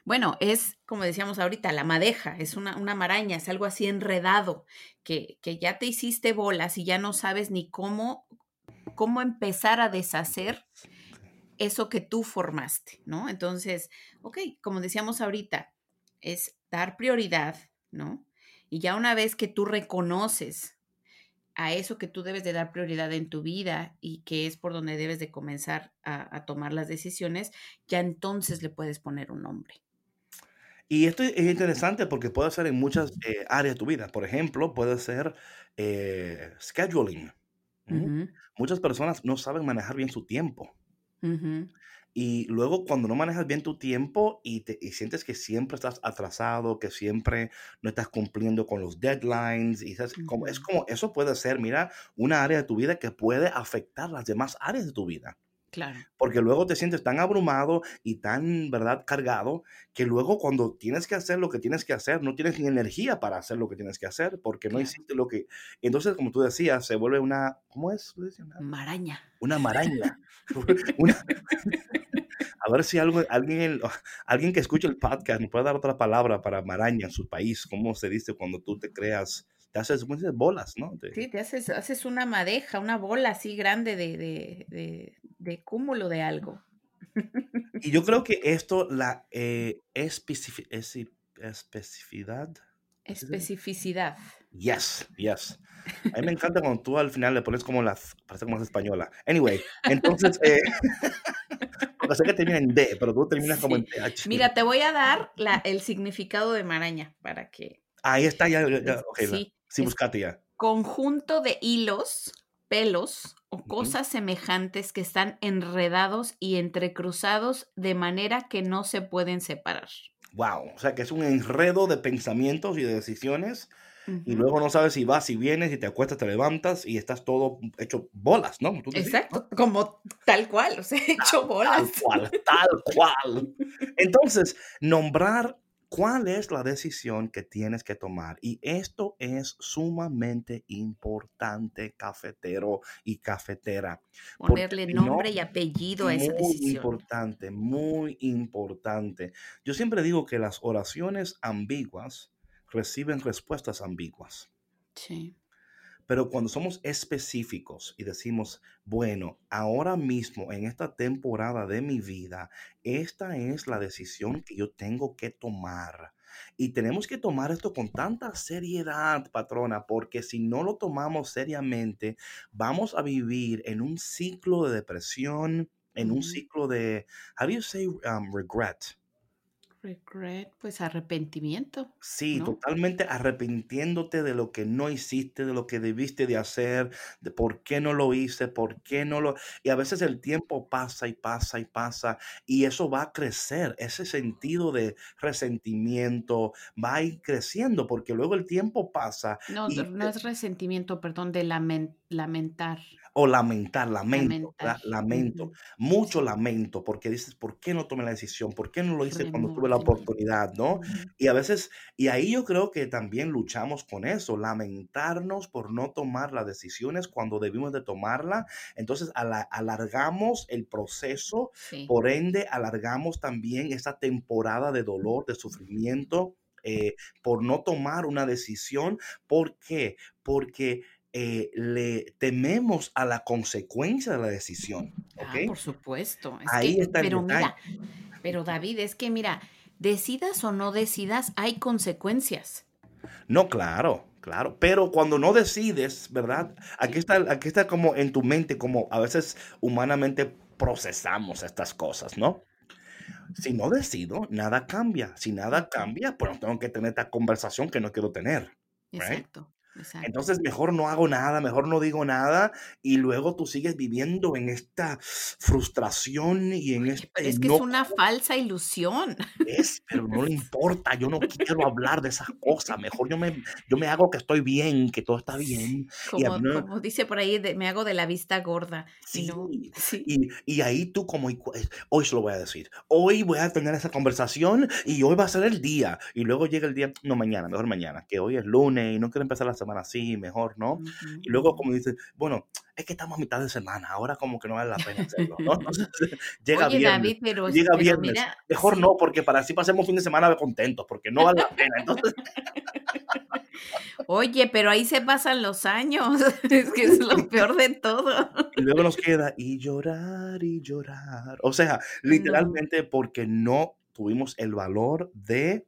C: Bueno, es, como decíamos ahorita, la madeja, es una, una maraña, es algo así enredado, que, que, ya te hiciste bolas y ya no sabes ni cómo, cómo empezar a deshacer eso que tú formaste, ¿no? Entonces, ok, como decíamos ahorita, es dar prioridad, ¿no? Y ya una vez que tú reconoces a eso que tú debes de dar prioridad en tu vida y que es por donde debes de comenzar a, tomar las decisiones, ya entonces le puedes poner un nombre.
B: Y esto es interesante porque puede ser en muchas eh, áreas de tu vida. Por ejemplo, puede ser eh, scheduling. Muchas personas no saben manejar bien su tiempo. Y luego cuando no manejas bien tu tiempo y, te, y sientes que siempre estás atrasado, que siempre no estás cumpliendo con los deadlines, y es como, es como eso puede ser, mira, una área de tu vida que puede afectar las demás áreas de tu vida.
C: Claro.
B: Porque luego te sientes tan abrumado y tan, ¿verdad?, cargado, que luego cuando tienes que hacer lo que tienes que hacer, no tienes ni energía para hacer lo que tienes que hacer, porque no hiciste lo que... Entonces, como tú decías, se vuelve una... ¿Cómo es?
C: Maraña.
B: Una maraña. A ver si algo, alguien, alguien que escuche el podcast me puede dar otra palabra para maraña en su país. ¿Cómo se dice cuando tú te creas te haces bolas, ¿no?
C: Sí, te haces, haces una madeja, una bola así grande de, de, cúmulo de algo.
B: Y yo creo que esto, la eh, especificidad.
C: Especificidad.
B: Yes, yes. A mí me encanta cuando tú al final le pones como la, parece como más española. Anyway, entonces, eh, porque sé que termina en D, pero tú terminas como en TH.
C: Mira, te voy a dar la, el significado de maraña para que...
B: Ahí está, ya, ya sí. Sí, buscate ya.
C: Conjunto de hilos, pelos o cosas semejantes que están enredados y entrecruzados de manera que no se pueden separar.
B: Wow, o sea que es un enredo de pensamientos y de decisiones y luego no sabes si vas, si vienes, si te acuestas, te levantas y estás todo hecho bolas, ¿no?
C: Exacto, como tal cual, o sea, hecho bolas.
B: Tal cual, tal cual. Entonces, nombrar cuál es la decisión que tienes que tomar. Y esto es sumamente importante, cafetero y cafetera.
C: Ponerle nombre y apellido a esa decisión.
B: Muy importante, muy importante. Yo siempre digo que las oraciones ambiguas reciben respuestas ambiguas.
C: Sí.
B: Pero cuando somos específicos y decimos, bueno, ahora mismo en esta temporada de mi vida, esta es la decisión que yo tengo que tomar. Y tenemos que tomar esto con tanta seriedad, patrona, porque si no lo tomamos seriamente, vamos a vivir en un ciclo de depresión, en un ciclo de, how do you say um, regret?
C: Regret, pues arrepentimiento.
B: Sí, totalmente arrepintiéndote de lo que no hiciste, de lo que debiste de hacer, de por qué no lo hice, por qué no lo... Y a veces el tiempo pasa y pasa y pasa y eso va a crecer, ese sentido de resentimiento va a ir creciendo porque luego el tiempo pasa.
C: No, no es resentimiento, perdón, de lamentar
B: o lamentar, lamento, lamento, mucho lamento, porque dices, ¿por qué no tomé la decisión? ¿Por qué no lo hice cuando tuve la oportunidad? ¿No? Y a veces, y ahí yo creo que también luchamos con eso, lamentarnos por no tomar las decisiones cuando debimos de tomarla. Entonces alargamos el proceso, por ende alargamos también esta temporada de dolor, de sufrimiento. Eh, por no tomar una decisión. ¿Por qué? Porque eh, le tememos a la consecuencia de la decisión.
C: Ah, por supuesto. Ahí está pero mira, pero David, es que mira, decidas o no decidas, hay consecuencias.
B: No, claro, claro. Pero cuando no decides, ¿verdad? Aquí está, aquí está como en tu mente, como a veces humanamente procesamos estas cosas, ¿no? Si no decido, nada cambia. Si nada cambia, pues tengo que tener esta conversación que no quiero tener.
C: Exacto.
B: Entonces mejor no hago nada, mejor no digo nada y luego tú sigues viviendo en esta frustración y en este...
C: es que es una falsa ilusión.
B: Es, pero no le importa, yo no quiero hablar de esas cosas, mejor yo me, yo me hago que estoy bien, que todo está bien.
C: Como, dice por ahí, me hago de la vista gorda.
B: Sí, y, y, ahí tú como, hoy se lo voy a decir, hoy voy a tener esa conversación y hoy va a ser el día. Y luego llega el día, no mañana, mejor mañana, que hoy es lunes y no quiero empezar la semana así, mejor, ¿no? Y luego como dices, bueno, es que estamos a mitad de semana, ahora como que no vale la pena hacerlo, ¿no? llega Oye, David, pero, llega viernes. mejor no, porque para así pasemos fin de semana contentos, porque no vale la pena. Entonces...
C: Oye, pero ahí se pasan los años, es que es lo peor de todo.
B: Y luego nos queda y llorar y llorar. O sea, literalmente porque no tuvimos el valor de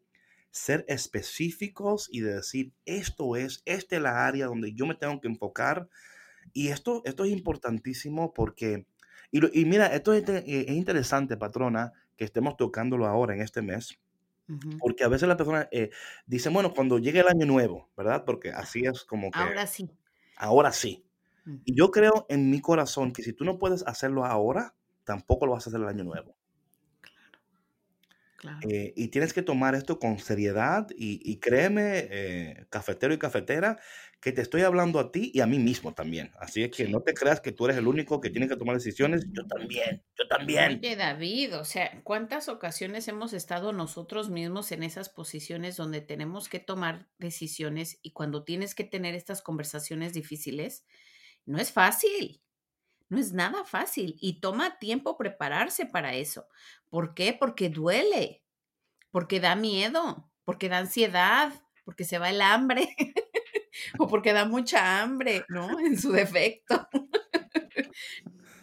B: ser específicos y de decir, esto es, esta es la área donde yo me tengo que enfocar. Y esto, esto es importantísimo porque, y, mira, esto es, interesante, patrona, que estemos tocándolo ahora en este mes, Porque a veces la persona eh, dice, bueno, cuando llegue el año nuevo, ¿verdad? Porque así es como que...
C: Ahora sí.
B: Ahora sí. Y yo creo en mi corazón que si tú no puedes hacerlo ahora, tampoco lo vas a hacer el año nuevo. Eh, y tienes que tomar esto con seriedad y, créeme, eh, cafetero y cafetera, que te estoy hablando a ti y a mí mismo también. Así es que no te creas que tú eres el único que tiene que tomar decisiones. Yo también, yo también.
C: Oye, David, o sea, ¿cuántas ocasiones hemos estado nosotros mismos en esas posiciones donde tenemos que tomar decisiones y cuando tienes que tener estas conversaciones difíciles? No es fácil. No es nada fácil y toma tiempo prepararse para eso. ¿Por qué? Porque duele, porque da miedo, porque da ansiedad, porque se va el hambre o porque da mucha hambre, ¿no? En su defecto.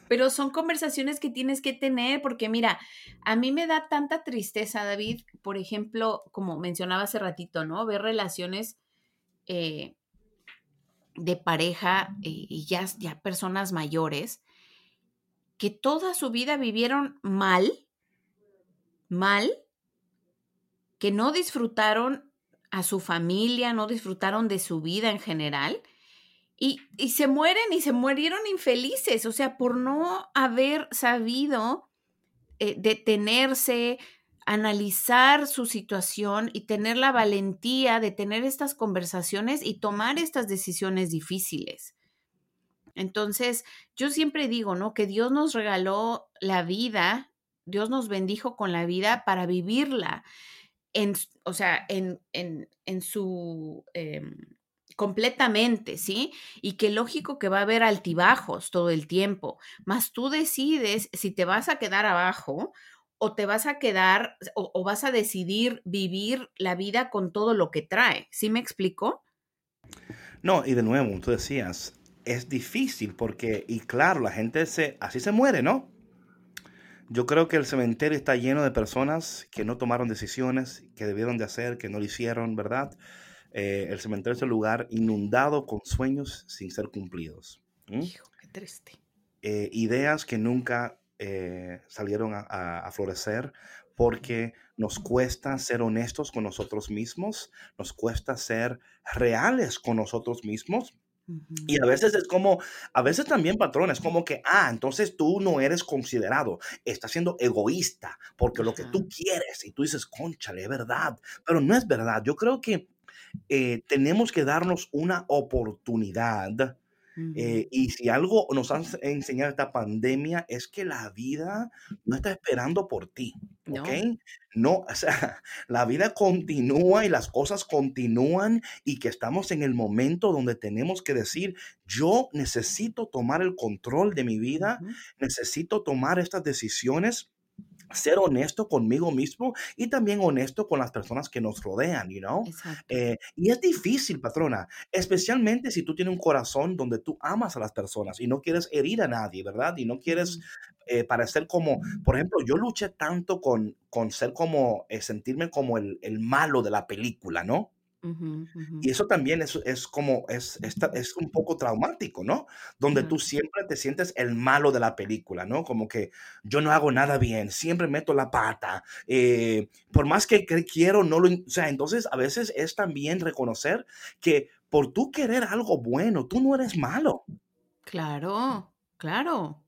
C: Pero son conversaciones que tienes que tener porque mira, a mí me da tanta tristeza, David, por ejemplo, como mencionaba hace ratito, ¿no? Ver relaciones eh, de pareja eh, y ya, ya personas mayores que toda su vida vivieron mal, mal, que no disfrutaron a su familia, no disfrutaron de su vida en general. Y, y, se mueren y se murieron infelices, o sea, por no haber sabido eh, detenerse, analizar su situación y tener la valentía de tener estas conversaciones y tomar estas decisiones difíciles. Entonces, yo siempre digo, ¿no? Que Dios nos regaló la vida, Dios nos bendijo con la vida para vivirla, en, o sea, en, en, en su... Em, completamente, ¿sí? Y que lógico que va a haber altibajos todo el tiempo, mas tú decides si te vas a quedar abajo o te vas a quedar o, vas a decidir vivir la vida con todo lo que trae. ¿Sí me explico?
B: No, y de nuevo, tú decías, es difícil porque, y claro, la gente se, así se muere, ¿no? Yo creo que el cementerio está lleno de personas que no tomaron decisiones, que debieron de hacer, que no lo hicieron, ¿verdad? Eh, el cementerio es el lugar inundado con sueños sin ser cumplidos.
C: Hijo, qué triste.
B: Eh, ideas que nunca eh, salieron a, florecer porque nos cuesta ser honestos con nosotros mismos, nos cuesta ser reales con nosotros mismos. Y a veces es como, a veces también patrones, como que, ah, entonces tú no eres considerado, estás siendo egoísta, porque lo que tú quieres, y tú dices, conchale, es verdad, pero no es verdad. Yo creo que eh, tenemos que darnos una oportunidad eh, y si algo nos ha enseñado esta pandemia es que la vida no está esperando por ti, ¿ok? No. o sea, la vida continúa y las cosas continúan y que estamos en el momento donde tenemos que decir, yo necesito tomar el control de mi vida, necesito tomar estas decisiones ser honesto conmigo mismo y también honesto con las personas que nos rodean, you know? Eh, y es difícil, patrona, especialmente si tú tienes un corazón donde tú amas a las personas y no quieres herir a nadie, ¿verdad? Y no quieres eh, parecer como, por ejemplo, yo luché tanto con, con ser como, eh, sentirme como el, el malo de la película, ¿no? Y eso también es, es como, es, es, un poco traumático, ¿no? Donde tú siempre te sientes el malo de la película, ¿no? Como que yo no hago nada bien, siempre meto la pata, eh, por más que, quiero, no lo... O sea, entonces a veces es también reconocer que por tú querer algo bueno, tú no eres malo.
C: Claro, claro.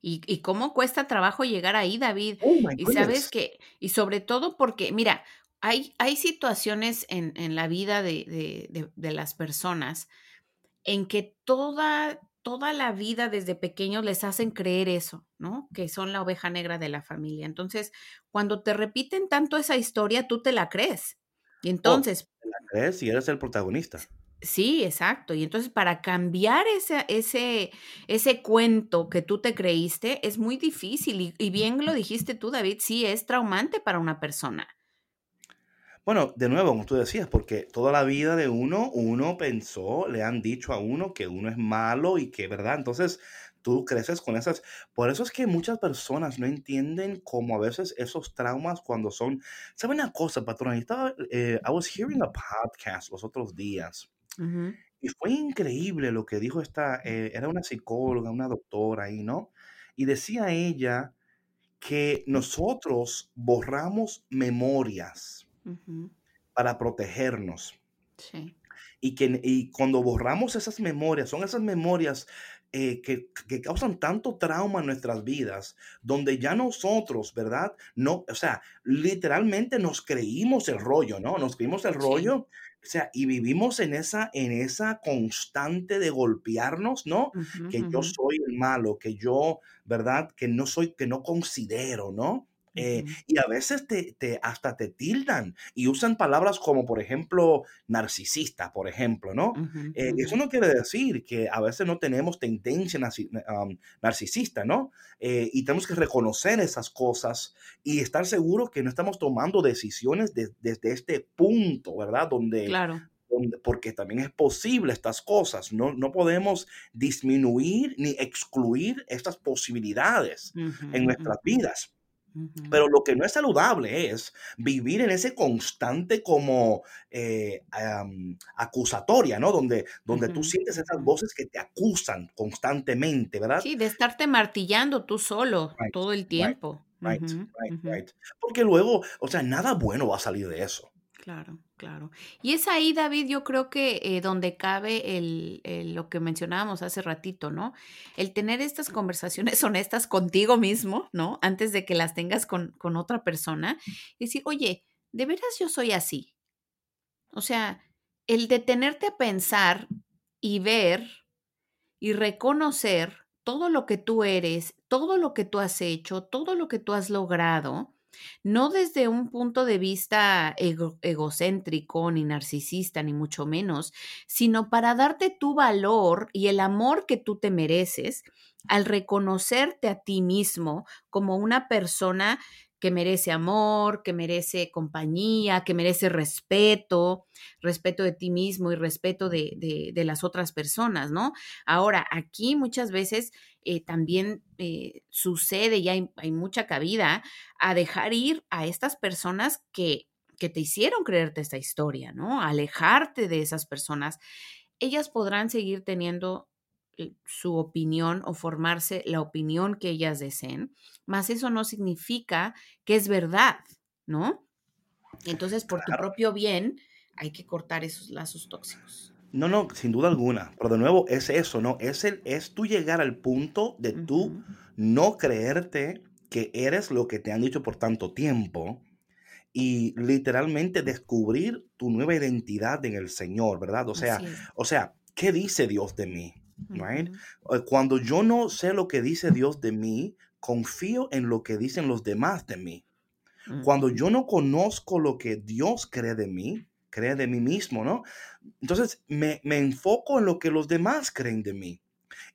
C: Y, y, cómo cuesta trabajo llegar ahí, David. Oh y sabes que, y sobre todo porque, mira, hay, situaciones en, la vida de, las personas en que toda, toda la vida desde pequeños les hacen creer eso, ¿no? Que son la oveja negra de la familia. Entonces, cuando te repiten tanto esa historia, tú te la crees. Y oh, entonces...
B: te la crees y eres el protagonista.
C: Sí, exacto. Y entonces para cambiar ese, ese, ese cuento que tú te creíste es muy difícil. Y, y bien lo dijiste tú, David, sí, es traumante para una persona.
B: Bueno, de nuevo, como tú decías, porque toda la vida de uno, uno pensó, le han dicho a uno que uno es malo y que, ¿verdad? Entonces, tú creces con esas. Por eso es que muchas personas no entienden cómo a veces esos traumas cuando son. ¿Sabe una cosa, patrón? Estaba, eh, I was hearing a podcast los otros días. Y fue increíble lo que dijo esta, eh, era una psicóloga, una doctora ahí, ¿no? Y decía ella que nosotros borramos memorias para protegernos. Sí. Y, que, y cuando borramos esas memorias, son esas memorias eh, que, que, causan tanto trauma en nuestras vidas, donde ya nosotros, ¿verdad? No, o sea, literalmente nos creímos el rollo, ¿no? Nos creímos el rollo. O sea, y vivimos en esa, en esa constante de golpearnos, ¿no? que yo soy el malo, que yo, ¿verdad? Que no soy, que no considero, ¿no? Eh, y a veces te, te, hasta te tildan y usan palabras como, por ejemplo, narcisista, por ejemplo, ¿no? Eh, eso no quiere decir que a veces no tenemos tendencia narcisista, ¿no? Eh, y tenemos que reconocer esas cosas y estar seguros que no estamos tomando decisiones desde este punto, ¿verdad? Donde, claro. porque también es posible estas cosas, no, no podemos disminuir ni excluir estas posibilidades en nuestras vidas. Pero lo que no es saludable es vivir en ese constante como eh, acusatoria, ¿no? Donde, donde tú sientes esas voces que te acusan constantemente, ¿verdad?
C: Sí, de estarte martillando tú solo todo el tiempo.
B: right, right, right. Porque luego, o sea, nada bueno va a salir de eso.
C: Claro, claro. Y es ahí, David, yo creo que eh, donde cabe el, lo que mencionábamos hace ratito, ¿no? El tener estas conversaciones honestas contigo mismo, ¿no? Antes de que las tengas con, con otra persona. Y decir, oye, ¿de veras yo soy así? O sea, el detenerte a pensar y ver y reconocer todo lo que tú eres, todo lo que tú has hecho, todo lo que tú has logrado, no desde un punto de vista egocéntrico, ni narcisista, ni mucho menos, sino para darte tu valor y el amor que tú te mereces al reconocerte a ti mismo como una persona que merece amor, que merece compañía, que merece respeto, respeto de ti mismo y respeto de, de, las otras personas, ¿no? Ahora, aquí muchas veces eh, también eh, sucede y hay, hay, mucha cabida a dejar ir a estas personas que, que te hicieron creerte esta historia, ¿no? Alejarte de esas personas. Ellas podrán seguir teniendo su opinión o formarse la opinión que ellas deseen, más eso no significa que es verdad, ¿no? Entonces, por tu propio bien, hay que cortar esos lazos tóxicos.
B: No, no, sin duda alguna. Pero de nuevo, es eso, ¿no? Es, el, es tú llegar al punto de tú no creerte que eres lo que te han dicho por tanto tiempo y literalmente descubrir tu nueva identidad en el Señor, ¿verdad? O sea, o sea, ¿qué dice Dios de mí? Right? Eh, cuando yo no sé lo que dice Dios de mí, confío en lo que dicen los demás de mí. Cuando yo no conozco lo que Dios cree de mí, cree de mí mismo, ¿no? Entonces me, me, enfoco en lo que los demás creen de mí.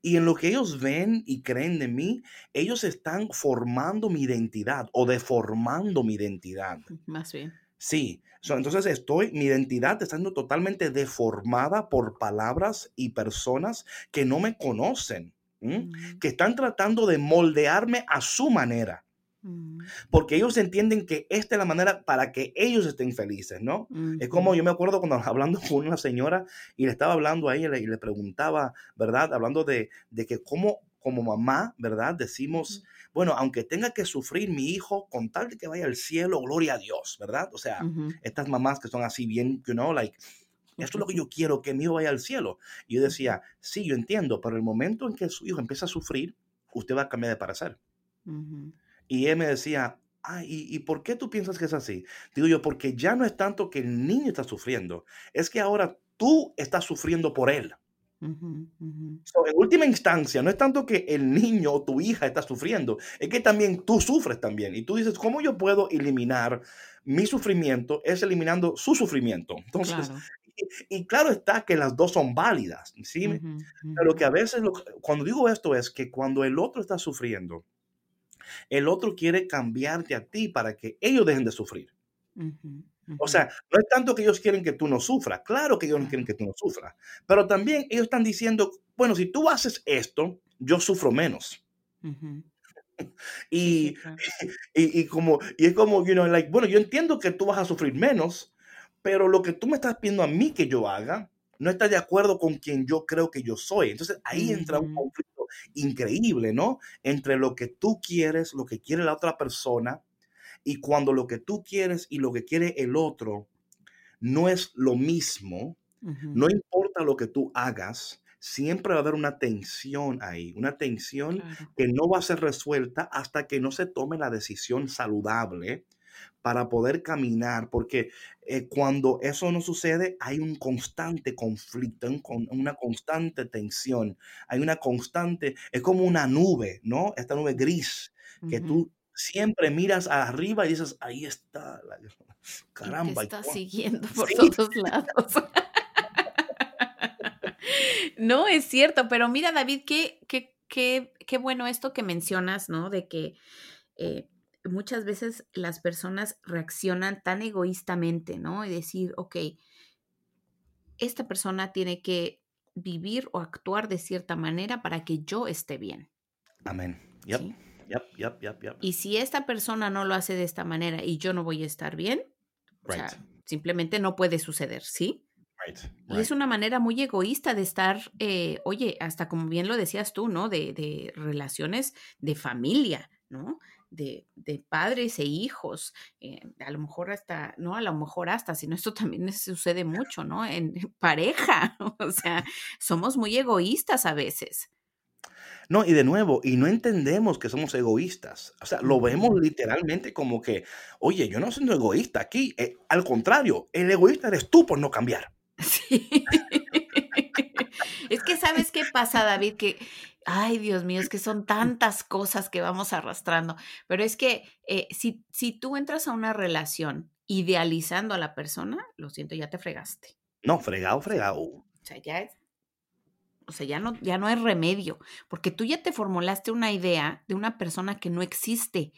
B: Y en lo que ellos ven y creen de mí, ellos están formando mi identidad o deformando mi identidad.
C: Más bien.
B: Sí, entonces estoy, mi identidad está siendo totalmente deformada por palabras y personas que no me conocen, mm. que están tratando de moldearme a su manera. Mm. Porque ellos entienden que esta es la manera para que ellos estén felices, ¿no? Es como yo me acuerdo cuando hablando con una señora y le estaba hablando a ella y le, preguntaba, ¿verdad? Hablando de, de que cómo como mamá, ¿verdad? Decimos, bueno, aunque tenga que sufrir mi hijo, con tal de que vaya al cielo, gloria a Dios, ¿verdad? O sea, estas mamás que son así bien, you know, like, esto es lo que yo quiero, que mi hijo vaya al cielo. Y yo decía, sí, yo entiendo, pero el momento en que su hijo empieza a sufrir, usted va a cambiar de parecer. Y él me decía, ay, ¿y, ¿y, por qué tú piensas que es así? Digo yo, porque ya no es tanto que el niño está sufriendo, es que ahora tú estás sufriendo por él en última instancia, no es tanto que el niño o tu hija está sufriendo, es que también tú sufres también. Y tú dices, ¿cómo yo puedo eliminar mi sufrimiento? Es eliminando su sufrimiento. Entonces, Y, claro está que las dos son válidas, ¿sí? Pero que a veces, cuando digo esto es que cuando el otro está sufriendo, el otro quiere cambiarte a ti para que ellos dejen de sufrir. O sea, no es tanto que ellos quieren que tú no sufras, claro que ellos no quieren que tú no sufras, pero también ellos están diciendo, bueno, si tú haces esto, yo sufro menos. y, y, como, y es como, you know, like, bueno, yo entiendo que tú vas a sufrir menos, pero lo que tú me estás pidiendo a mí que yo haga, no está de acuerdo con quien yo creo que yo soy. Entonces ahí entra un conflicto increíble, ¿no? Entre lo que tú quieres, lo que quiere la otra persona, y cuando lo que tú quieres y lo que quiere el otro no es lo mismo, no importa lo que tú hagas, siempre va a haber una tensión ahí, una tensión que no va a ser resuelta hasta que no se tome la decisión saludable para poder caminar, porque eh, cuando eso no sucede hay un constante conflicto, una constante tensión, hay una constante, es como una nube, ¿no? Esta nube gris que tú siempre miras arriba y dices, ahí está, la,
C: caramba. Y te está siguiendo por todos lados. no, es cierto, pero mira, David, qué, qué, qué, qué bueno esto que mencionas, ¿no? De que eh, muchas veces las personas reaccionan tan egoístamente, ¿no? Y decir, ok, esta persona tiene que vivir o actuar de cierta manera para que yo esté bien.
B: Amén. Yep. Yep, yep, yep, yep.
C: Y si esta persona no lo hace de esta manera y yo no voy a estar bien, o sea, simplemente no puede suceder, ¿sí? Y es una manera muy egoísta de estar, eh, oye, hasta como bien lo decías tú, ¿no? De, de relaciones de familia, ¿no? De, de, padres e hijos, eh, a lo mejor hasta, no a lo mejor hasta, sino esto también sucede mucho, ¿no? En pareja, o sea, somos muy egoístas a veces.
B: No, y de nuevo, y no entendemos que somos egoístas. O sea, lo vemos literalmente como que, oye, yo no soy egoísta aquí. Eh, al contrario, el egoísta eres tú por no cambiar. Sí.
C: es que sabes qué pasa, David, que, ay Dios mío, es que son tantas cosas que vamos arrastrando, pero es que eh, si, si tú entras a una relación idealizando a la persona, lo siento, ya te fregaste.
B: No, fregado, fregado.
C: O sea, ya es, o sea, ya no, ya no hay remedio, porque tú ya te formulaste una idea de una persona que no existe.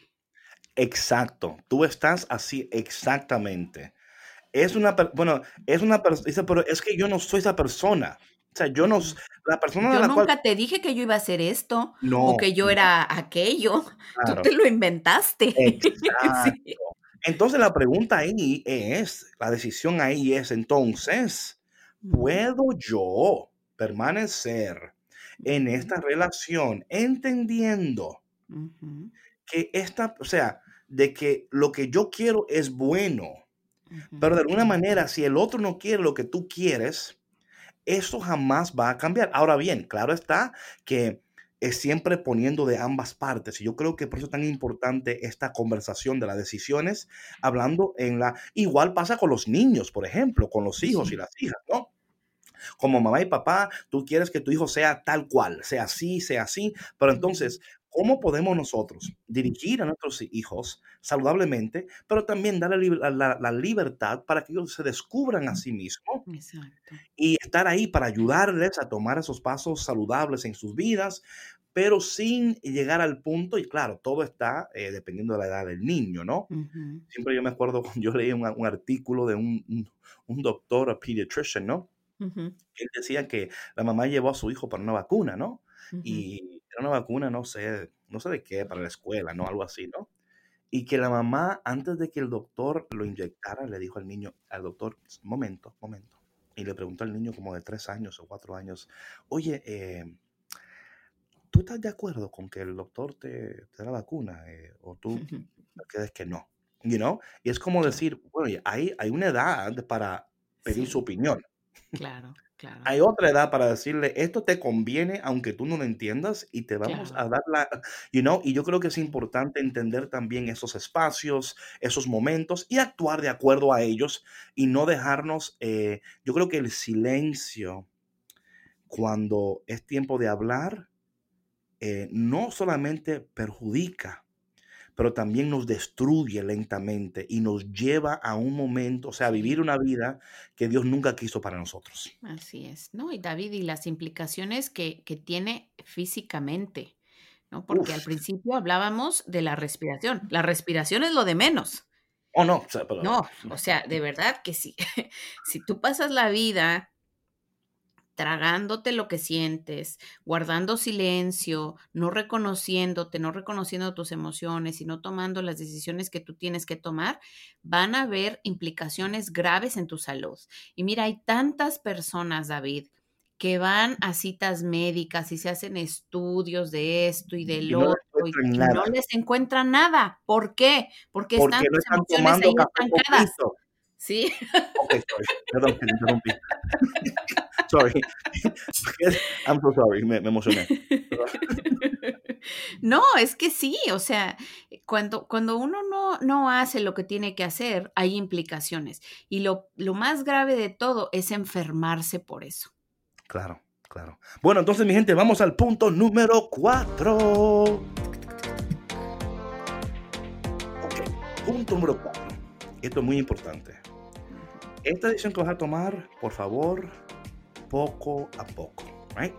B: Exacto, tú estás así exactamente es una, bueno, es una persona, pero es que yo no soy esa persona. O sea, yo no, la persona
C: yo nunca te dije que yo iba a hacer esto o que yo era aquello. Tú te lo inventaste.
B: Entonces la pregunta ahí es, la decisión ahí es entonces, ¿puedo yo permanecer en esta relación entendiendo que esta, o sea, de que lo que yo quiero es bueno? Pero de alguna manera, si el otro no quiere lo que tú quieres, eso jamás va a cambiar. Ahora bien, claro está que es siempre poniendo de ambas partes. Y yo creo que por eso es tan importante esta conversación de las decisiones, hablando en la... Igual pasa con los niños, por ejemplo, con los hijos y las hijas, ¿no? Como mamá y papá, tú quieres que tu hijo sea tal cual, sea así, sea así, pero entonces ¿Cómo podemos nosotros dirigir a nuestros hijos saludablemente, pero también darle la, libertad para que ellos se descubran a sí mismos y estar ahí para ayudarles a tomar esos pasos saludables en sus vidas, pero sin llegar al punto, y claro, todo está eh, dependiendo de la edad del niño, ¿no? Siempre yo me acuerdo, yo leí un, artículo de un, un, doctor, a pediatrician, ¿no? Él decía que la mamá llevó a su hijo para una vacuna, ¿no? Y era una vacuna, no sé, no sé de qué, para la escuela, ¿no? Algo así, ¿no? Y que la mamá, antes de que el doctor lo inyectara, le dijo al niño, al doctor, momento, momento. Y le preguntó al niño como de tres años o cuatro años, oye, eh, ¿tú estás de acuerdo con que el doctor te, te da la vacuna? Eh, ¿O tú crees que no? You know? Y es como decir, bueno, hay, hay una edad para pedir su opinión.
C: Claro.
B: Hay otra edad para decirle, esto te conviene aunque tú no lo entiendas y te vamos a dar la, you know, y yo creo que es importante entender también esos espacios, esos momentos y actuar de acuerdo a ellos y no dejarnos, eh, yo creo que el silencio cuando es tiempo de hablar, eh, no solamente perjudica, pero también nos destruye lentamente y nos lleva a un momento, o sea, a vivir una vida que Dios nunca quiso para nosotros.
C: Así es, ¿no? Y David, y las implicaciones que, que tiene físicamente, ¿no? Porque al principio hablábamos de la respiración. La respiración es lo de menos.
B: Oh, no, o
C: sea, no, o sea, de verdad que sí. si tú pasas la vida tragándote lo que sientes, guardando silencio, no reconociéndote, no reconociendo tus emociones y no tomando las decisiones que tú tienes que tomar, van a haber implicaciones graves en tu salud. Y mira, hay tantas personas, David, que van a citas médicas y se hacen estudios de esto y del otro y, no les encuentran nada. ¿Por qué? Porque, están no están emociones ahí estancadas. ¿Sí? Ok, sorry. Perdón, me interrumpí.
B: sorry. I'm so sorry, me, emocioné.
C: no, es que sí, o sea, cuando, cuando uno no, no hace lo que tiene que hacer, hay implicaciones. Y lo, lo más grave de todo es enfermarse por eso.
B: Claro, claro. Bueno, entonces, mi gente, vamos al punto número cuatro. Ok, punto número cuatro. Esto es muy importante. Esta decisión que vas a tomar, por favor, poco a poco, right?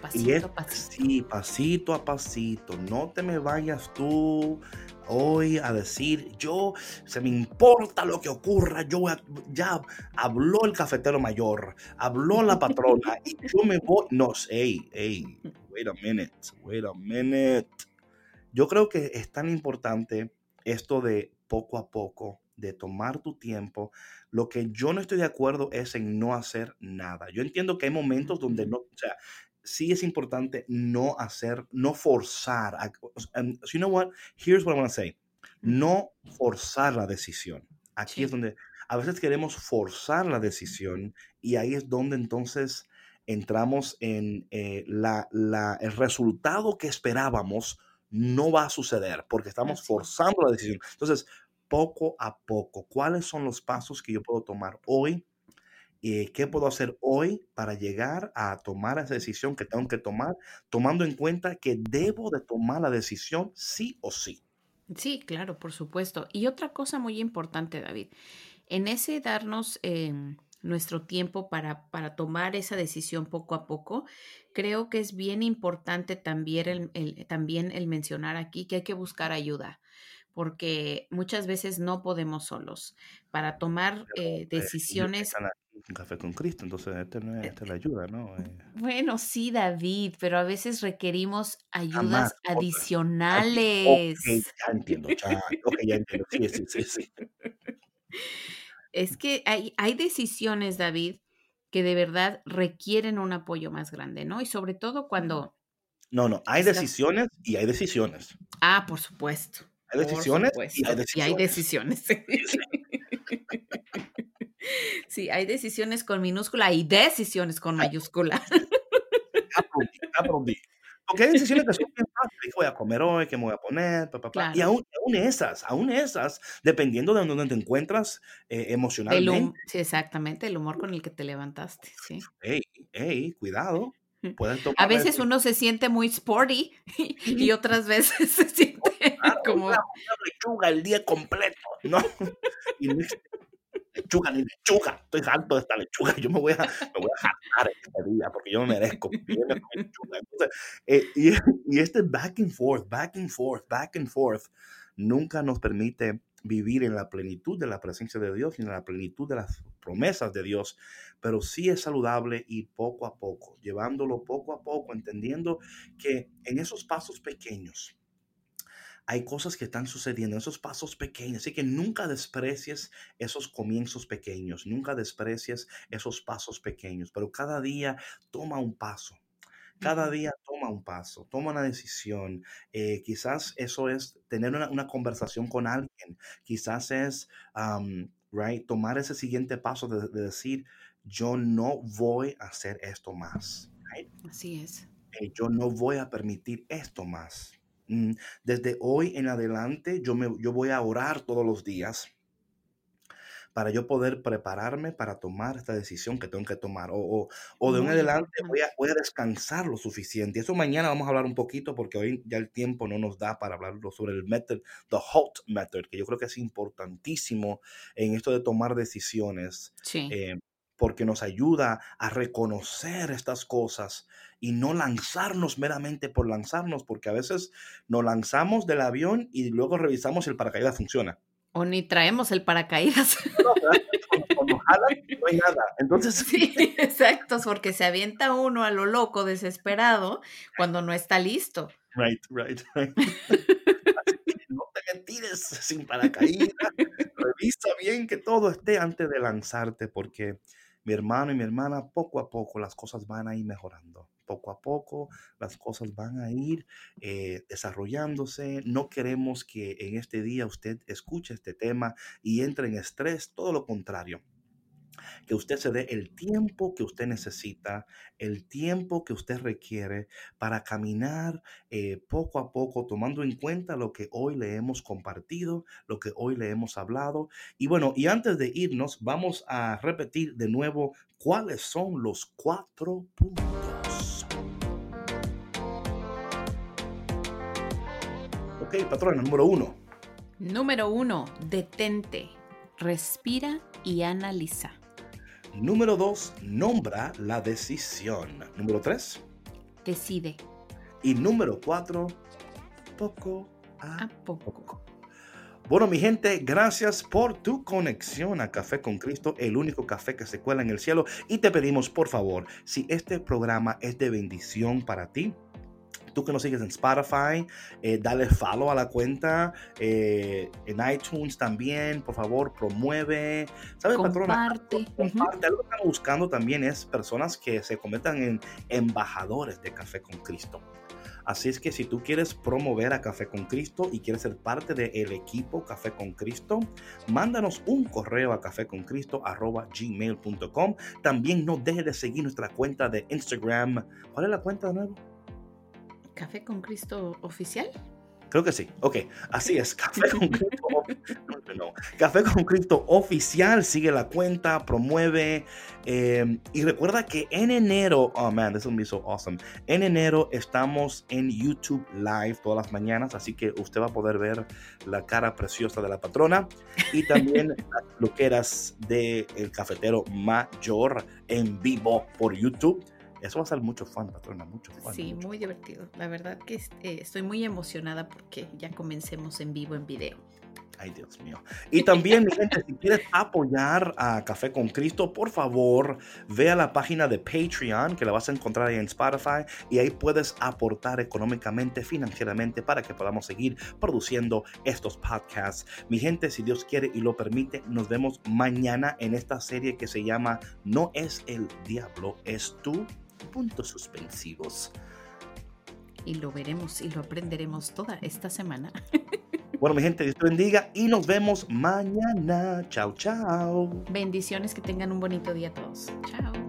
B: pasito a pasito. Sí, pasito a pasito. No te me vayas tú hoy a decir, yo, se me importa lo que ocurra, yo ya habló el cafetero mayor, habló la patrona y yo me voy, no sé, hey, hey, wait a minute, wait a minute. Yo creo que es tan importante esto de poco a poco, de tomar tu tiempo. Lo que yo no estoy de acuerdo es en no hacer nada. Yo entiendo que hay momentos donde no, o sea, sí es importante no hacer, no forzar. you know what? Here's what I want to say. No forzar la decisión. Aquí es donde a veces queremos forzar la decisión y ahí es donde entonces entramos en eh, la, la, el resultado que esperábamos no va a suceder porque estamos forzando la decisión. Entonces, poco a poco, ¿cuáles son los pasos que yo puedo tomar hoy eh, ¿Qué puedo hacer hoy para llegar a tomar esa decisión que tengo que tomar, tomando en cuenta que debo de tomar la decisión sí o sí?
C: Sí, claro, por supuesto. Y otra cosa muy importante, David, en ese darnos em, nuestro tiempo para, para, tomar esa decisión poco a poco, creo que es bien importante también el, también el mencionar aquí que hay que buscar ayuda porque muchas veces no podemos solos para tomar eh, decisiones
B: un café con Cristo, entonces este no es, este la ayuda, ¿no? Eh,
C: bueno, sí, David, pero a veces requerimos ayudas adicionales.
B: Ya entiendo, ya, ya entiendo, sí, sí, sí, sí.
C: Es que hay, hay decisiones, David, que de verdad requieren un apoyo más grande, ¿no? Y sobre todo cuando...
B: No, no, hay decisiones y hay decisiones.
C: Ah, por supuesto.
B: Hay decisiones y hay decisiones.
C: Y hay decisiones. Sí, hay decisiones con minúscula y decisiones con mayúscula.
B: Aprendí, Porque hay decisiones que son bien. Voy a comer hoy, qué me voy a poner, Y aún, esas, aún esas, dependiendo de dónde te encuentras eh, emocionalmente.
C: sí, exactamente, el humor con el que te levantaste. Sí.
B: Ey, ey, cuidado.
C: a veces uno se siente muy sporty y otras veces se siente como
B: una, lechuga el día completo, ¿no? Y lechuga ni lechuga, estoy harto de lechuga, yo me voy a, me voy a este día porque yo me merezco eh, y, y este back and forth, back and forth, back and forth, nunca nos permite vivir en la plenitud de la presencia de Dios y en la plenitud de las promesas de Dios, pero sí es saludable ir poco a poco, llevándolo poco a poco, entendiendo que en esos pasos pequeños, hay cosas que están sucediendo, esos pasos pequeños. Así que nunca desprecies esos comienzos pequeños, nunca desprecies esos pasos pequeños, pero cada día toma un paso. Cada día toma un paso, toma una decisión. Eh, quizás eso es tener una, conversación con alguien. Quizás es, right, tomar ese siguiente paso de, decir, yo no voy a hacer esto más.
C: Así es.
B: Eh, yo no voy a permitir esto más. Mm, desde hoy en adelante yo, me, yo voy a orar todos los días para yo poder prepararme para tomar esta decisión que tengo que tomar. O, o, de hoy en adelante voy a, voy a, descansar lo suficiente. Eso mañana vamos a hablar un poquito porque hoy ya el tiempo no nos da para hablar sobre el method, the HOT method, que yo creo que es importantísimo en esto de tomar decisiones.
C: Sí.
B: Eh, porque nos ayuda a reconocer estas cosas y no lanzarnos meramente por lanzarnos, porque a veces nos lanzamos del avión y luego revisamos si el paracaídas funciona.
C: O ni traemos el paracaídas.
B: No, no hay nada. Entonces.
C: Sí, exacto, porque se avienta uno a lo loco, desesperado, cuando no está listo.
B: Right, right, right. no te tires sin paracaídas. Revisa bien que todo esté antes de lanzarte, porque mi hermano y mi hermana, poco a poco las cosas van a ir mejorando. Poco a poco las cosas van a ir eh, desarrollándose. No queremos que en este día usted escuche este tema y entre en estrés, todo lo contrario que usted se dé el tiempo que usted necesita, el tiempo que usted requiere para caminar eh, poco a poco, tomando en cuenta lo que hoy le hemos compartido, lo que hoy le hemos hablado. Y bueno, y antes de irnos, vamos a repetir de nuevo cuáles son los cuatro puntos. Ok, patrona, número uno.
C: Número uno, detente, respira y analiza.
B: Número dos, nombra la decisión. Número tres,
C: decide.
B: Y número cuatro, poco a,
C: poco.
B: poco. Bueno, mi gente, gracias por tu conexión a Café con Cristo, el único café que se cuela en el cielo. Y te pedimos, por favor, si este programa es de bendición para ti, Tú que nos sigues en Spotify, eh, dale follow a la cuenta, eh, en iTunes también, por favor, promueve.
C: ¿Sabes, patrona?
B: Comparte. Algo que estamos buscando también es personas que se conviertan en embajadores de Café con Cristo. Así es que si tú quieres promover a Café con Cristo y quieres ser parte del equipo Café con Cristo, mándanos un correo a caféconcristo.gmail.com. También no dejes de seguir nuestra cuenta de Instagram. ¿Cuál es la cuenta de nuevo?
C: Café con Cristo oficial.
B: Creo que sí. Ok, así es. Café con Cristo, Café con Cristo oficial. Sigue la cuenta, promueve. Em, y recuerda que en enero, oh man, this will be so awesome. En enero estamos en YouTube Live todas las mañanas, así que usted va a poder ver la cara preciosa de la patrona y también las loqueras del el cafetero mayor en vivo por YouTube. Eso va a ser mucho fun, patrona, mucho fun.
C: Sí, muy divertido. La verdad que eh, estoy muy emocionada porque ya comencemos en vivo en video.
B: Ay, Dios mío. Y también, mi gente, si quieres apoyar a Café con Cristo, por favor, ve a la página de Patreon, que la vas a encontrar ahí en Spotify, y ahí puedes aportar económicamente, financieramente, para que podamos seguir produciendo estos podcasts. Mi gente, si Dios quiere y lo permite, nos vemos mañana en esta serie que se llama No es el diablo, es tú puntos suspensivos.
C: Y lo veremos y lo aprenderemos toda esta semana.
B: Bueno, mi gente, Dios te bendiga y nos vemos mañana. Chao, chao.
C: Bendiciones, que tengan un bonito día todos. Chao.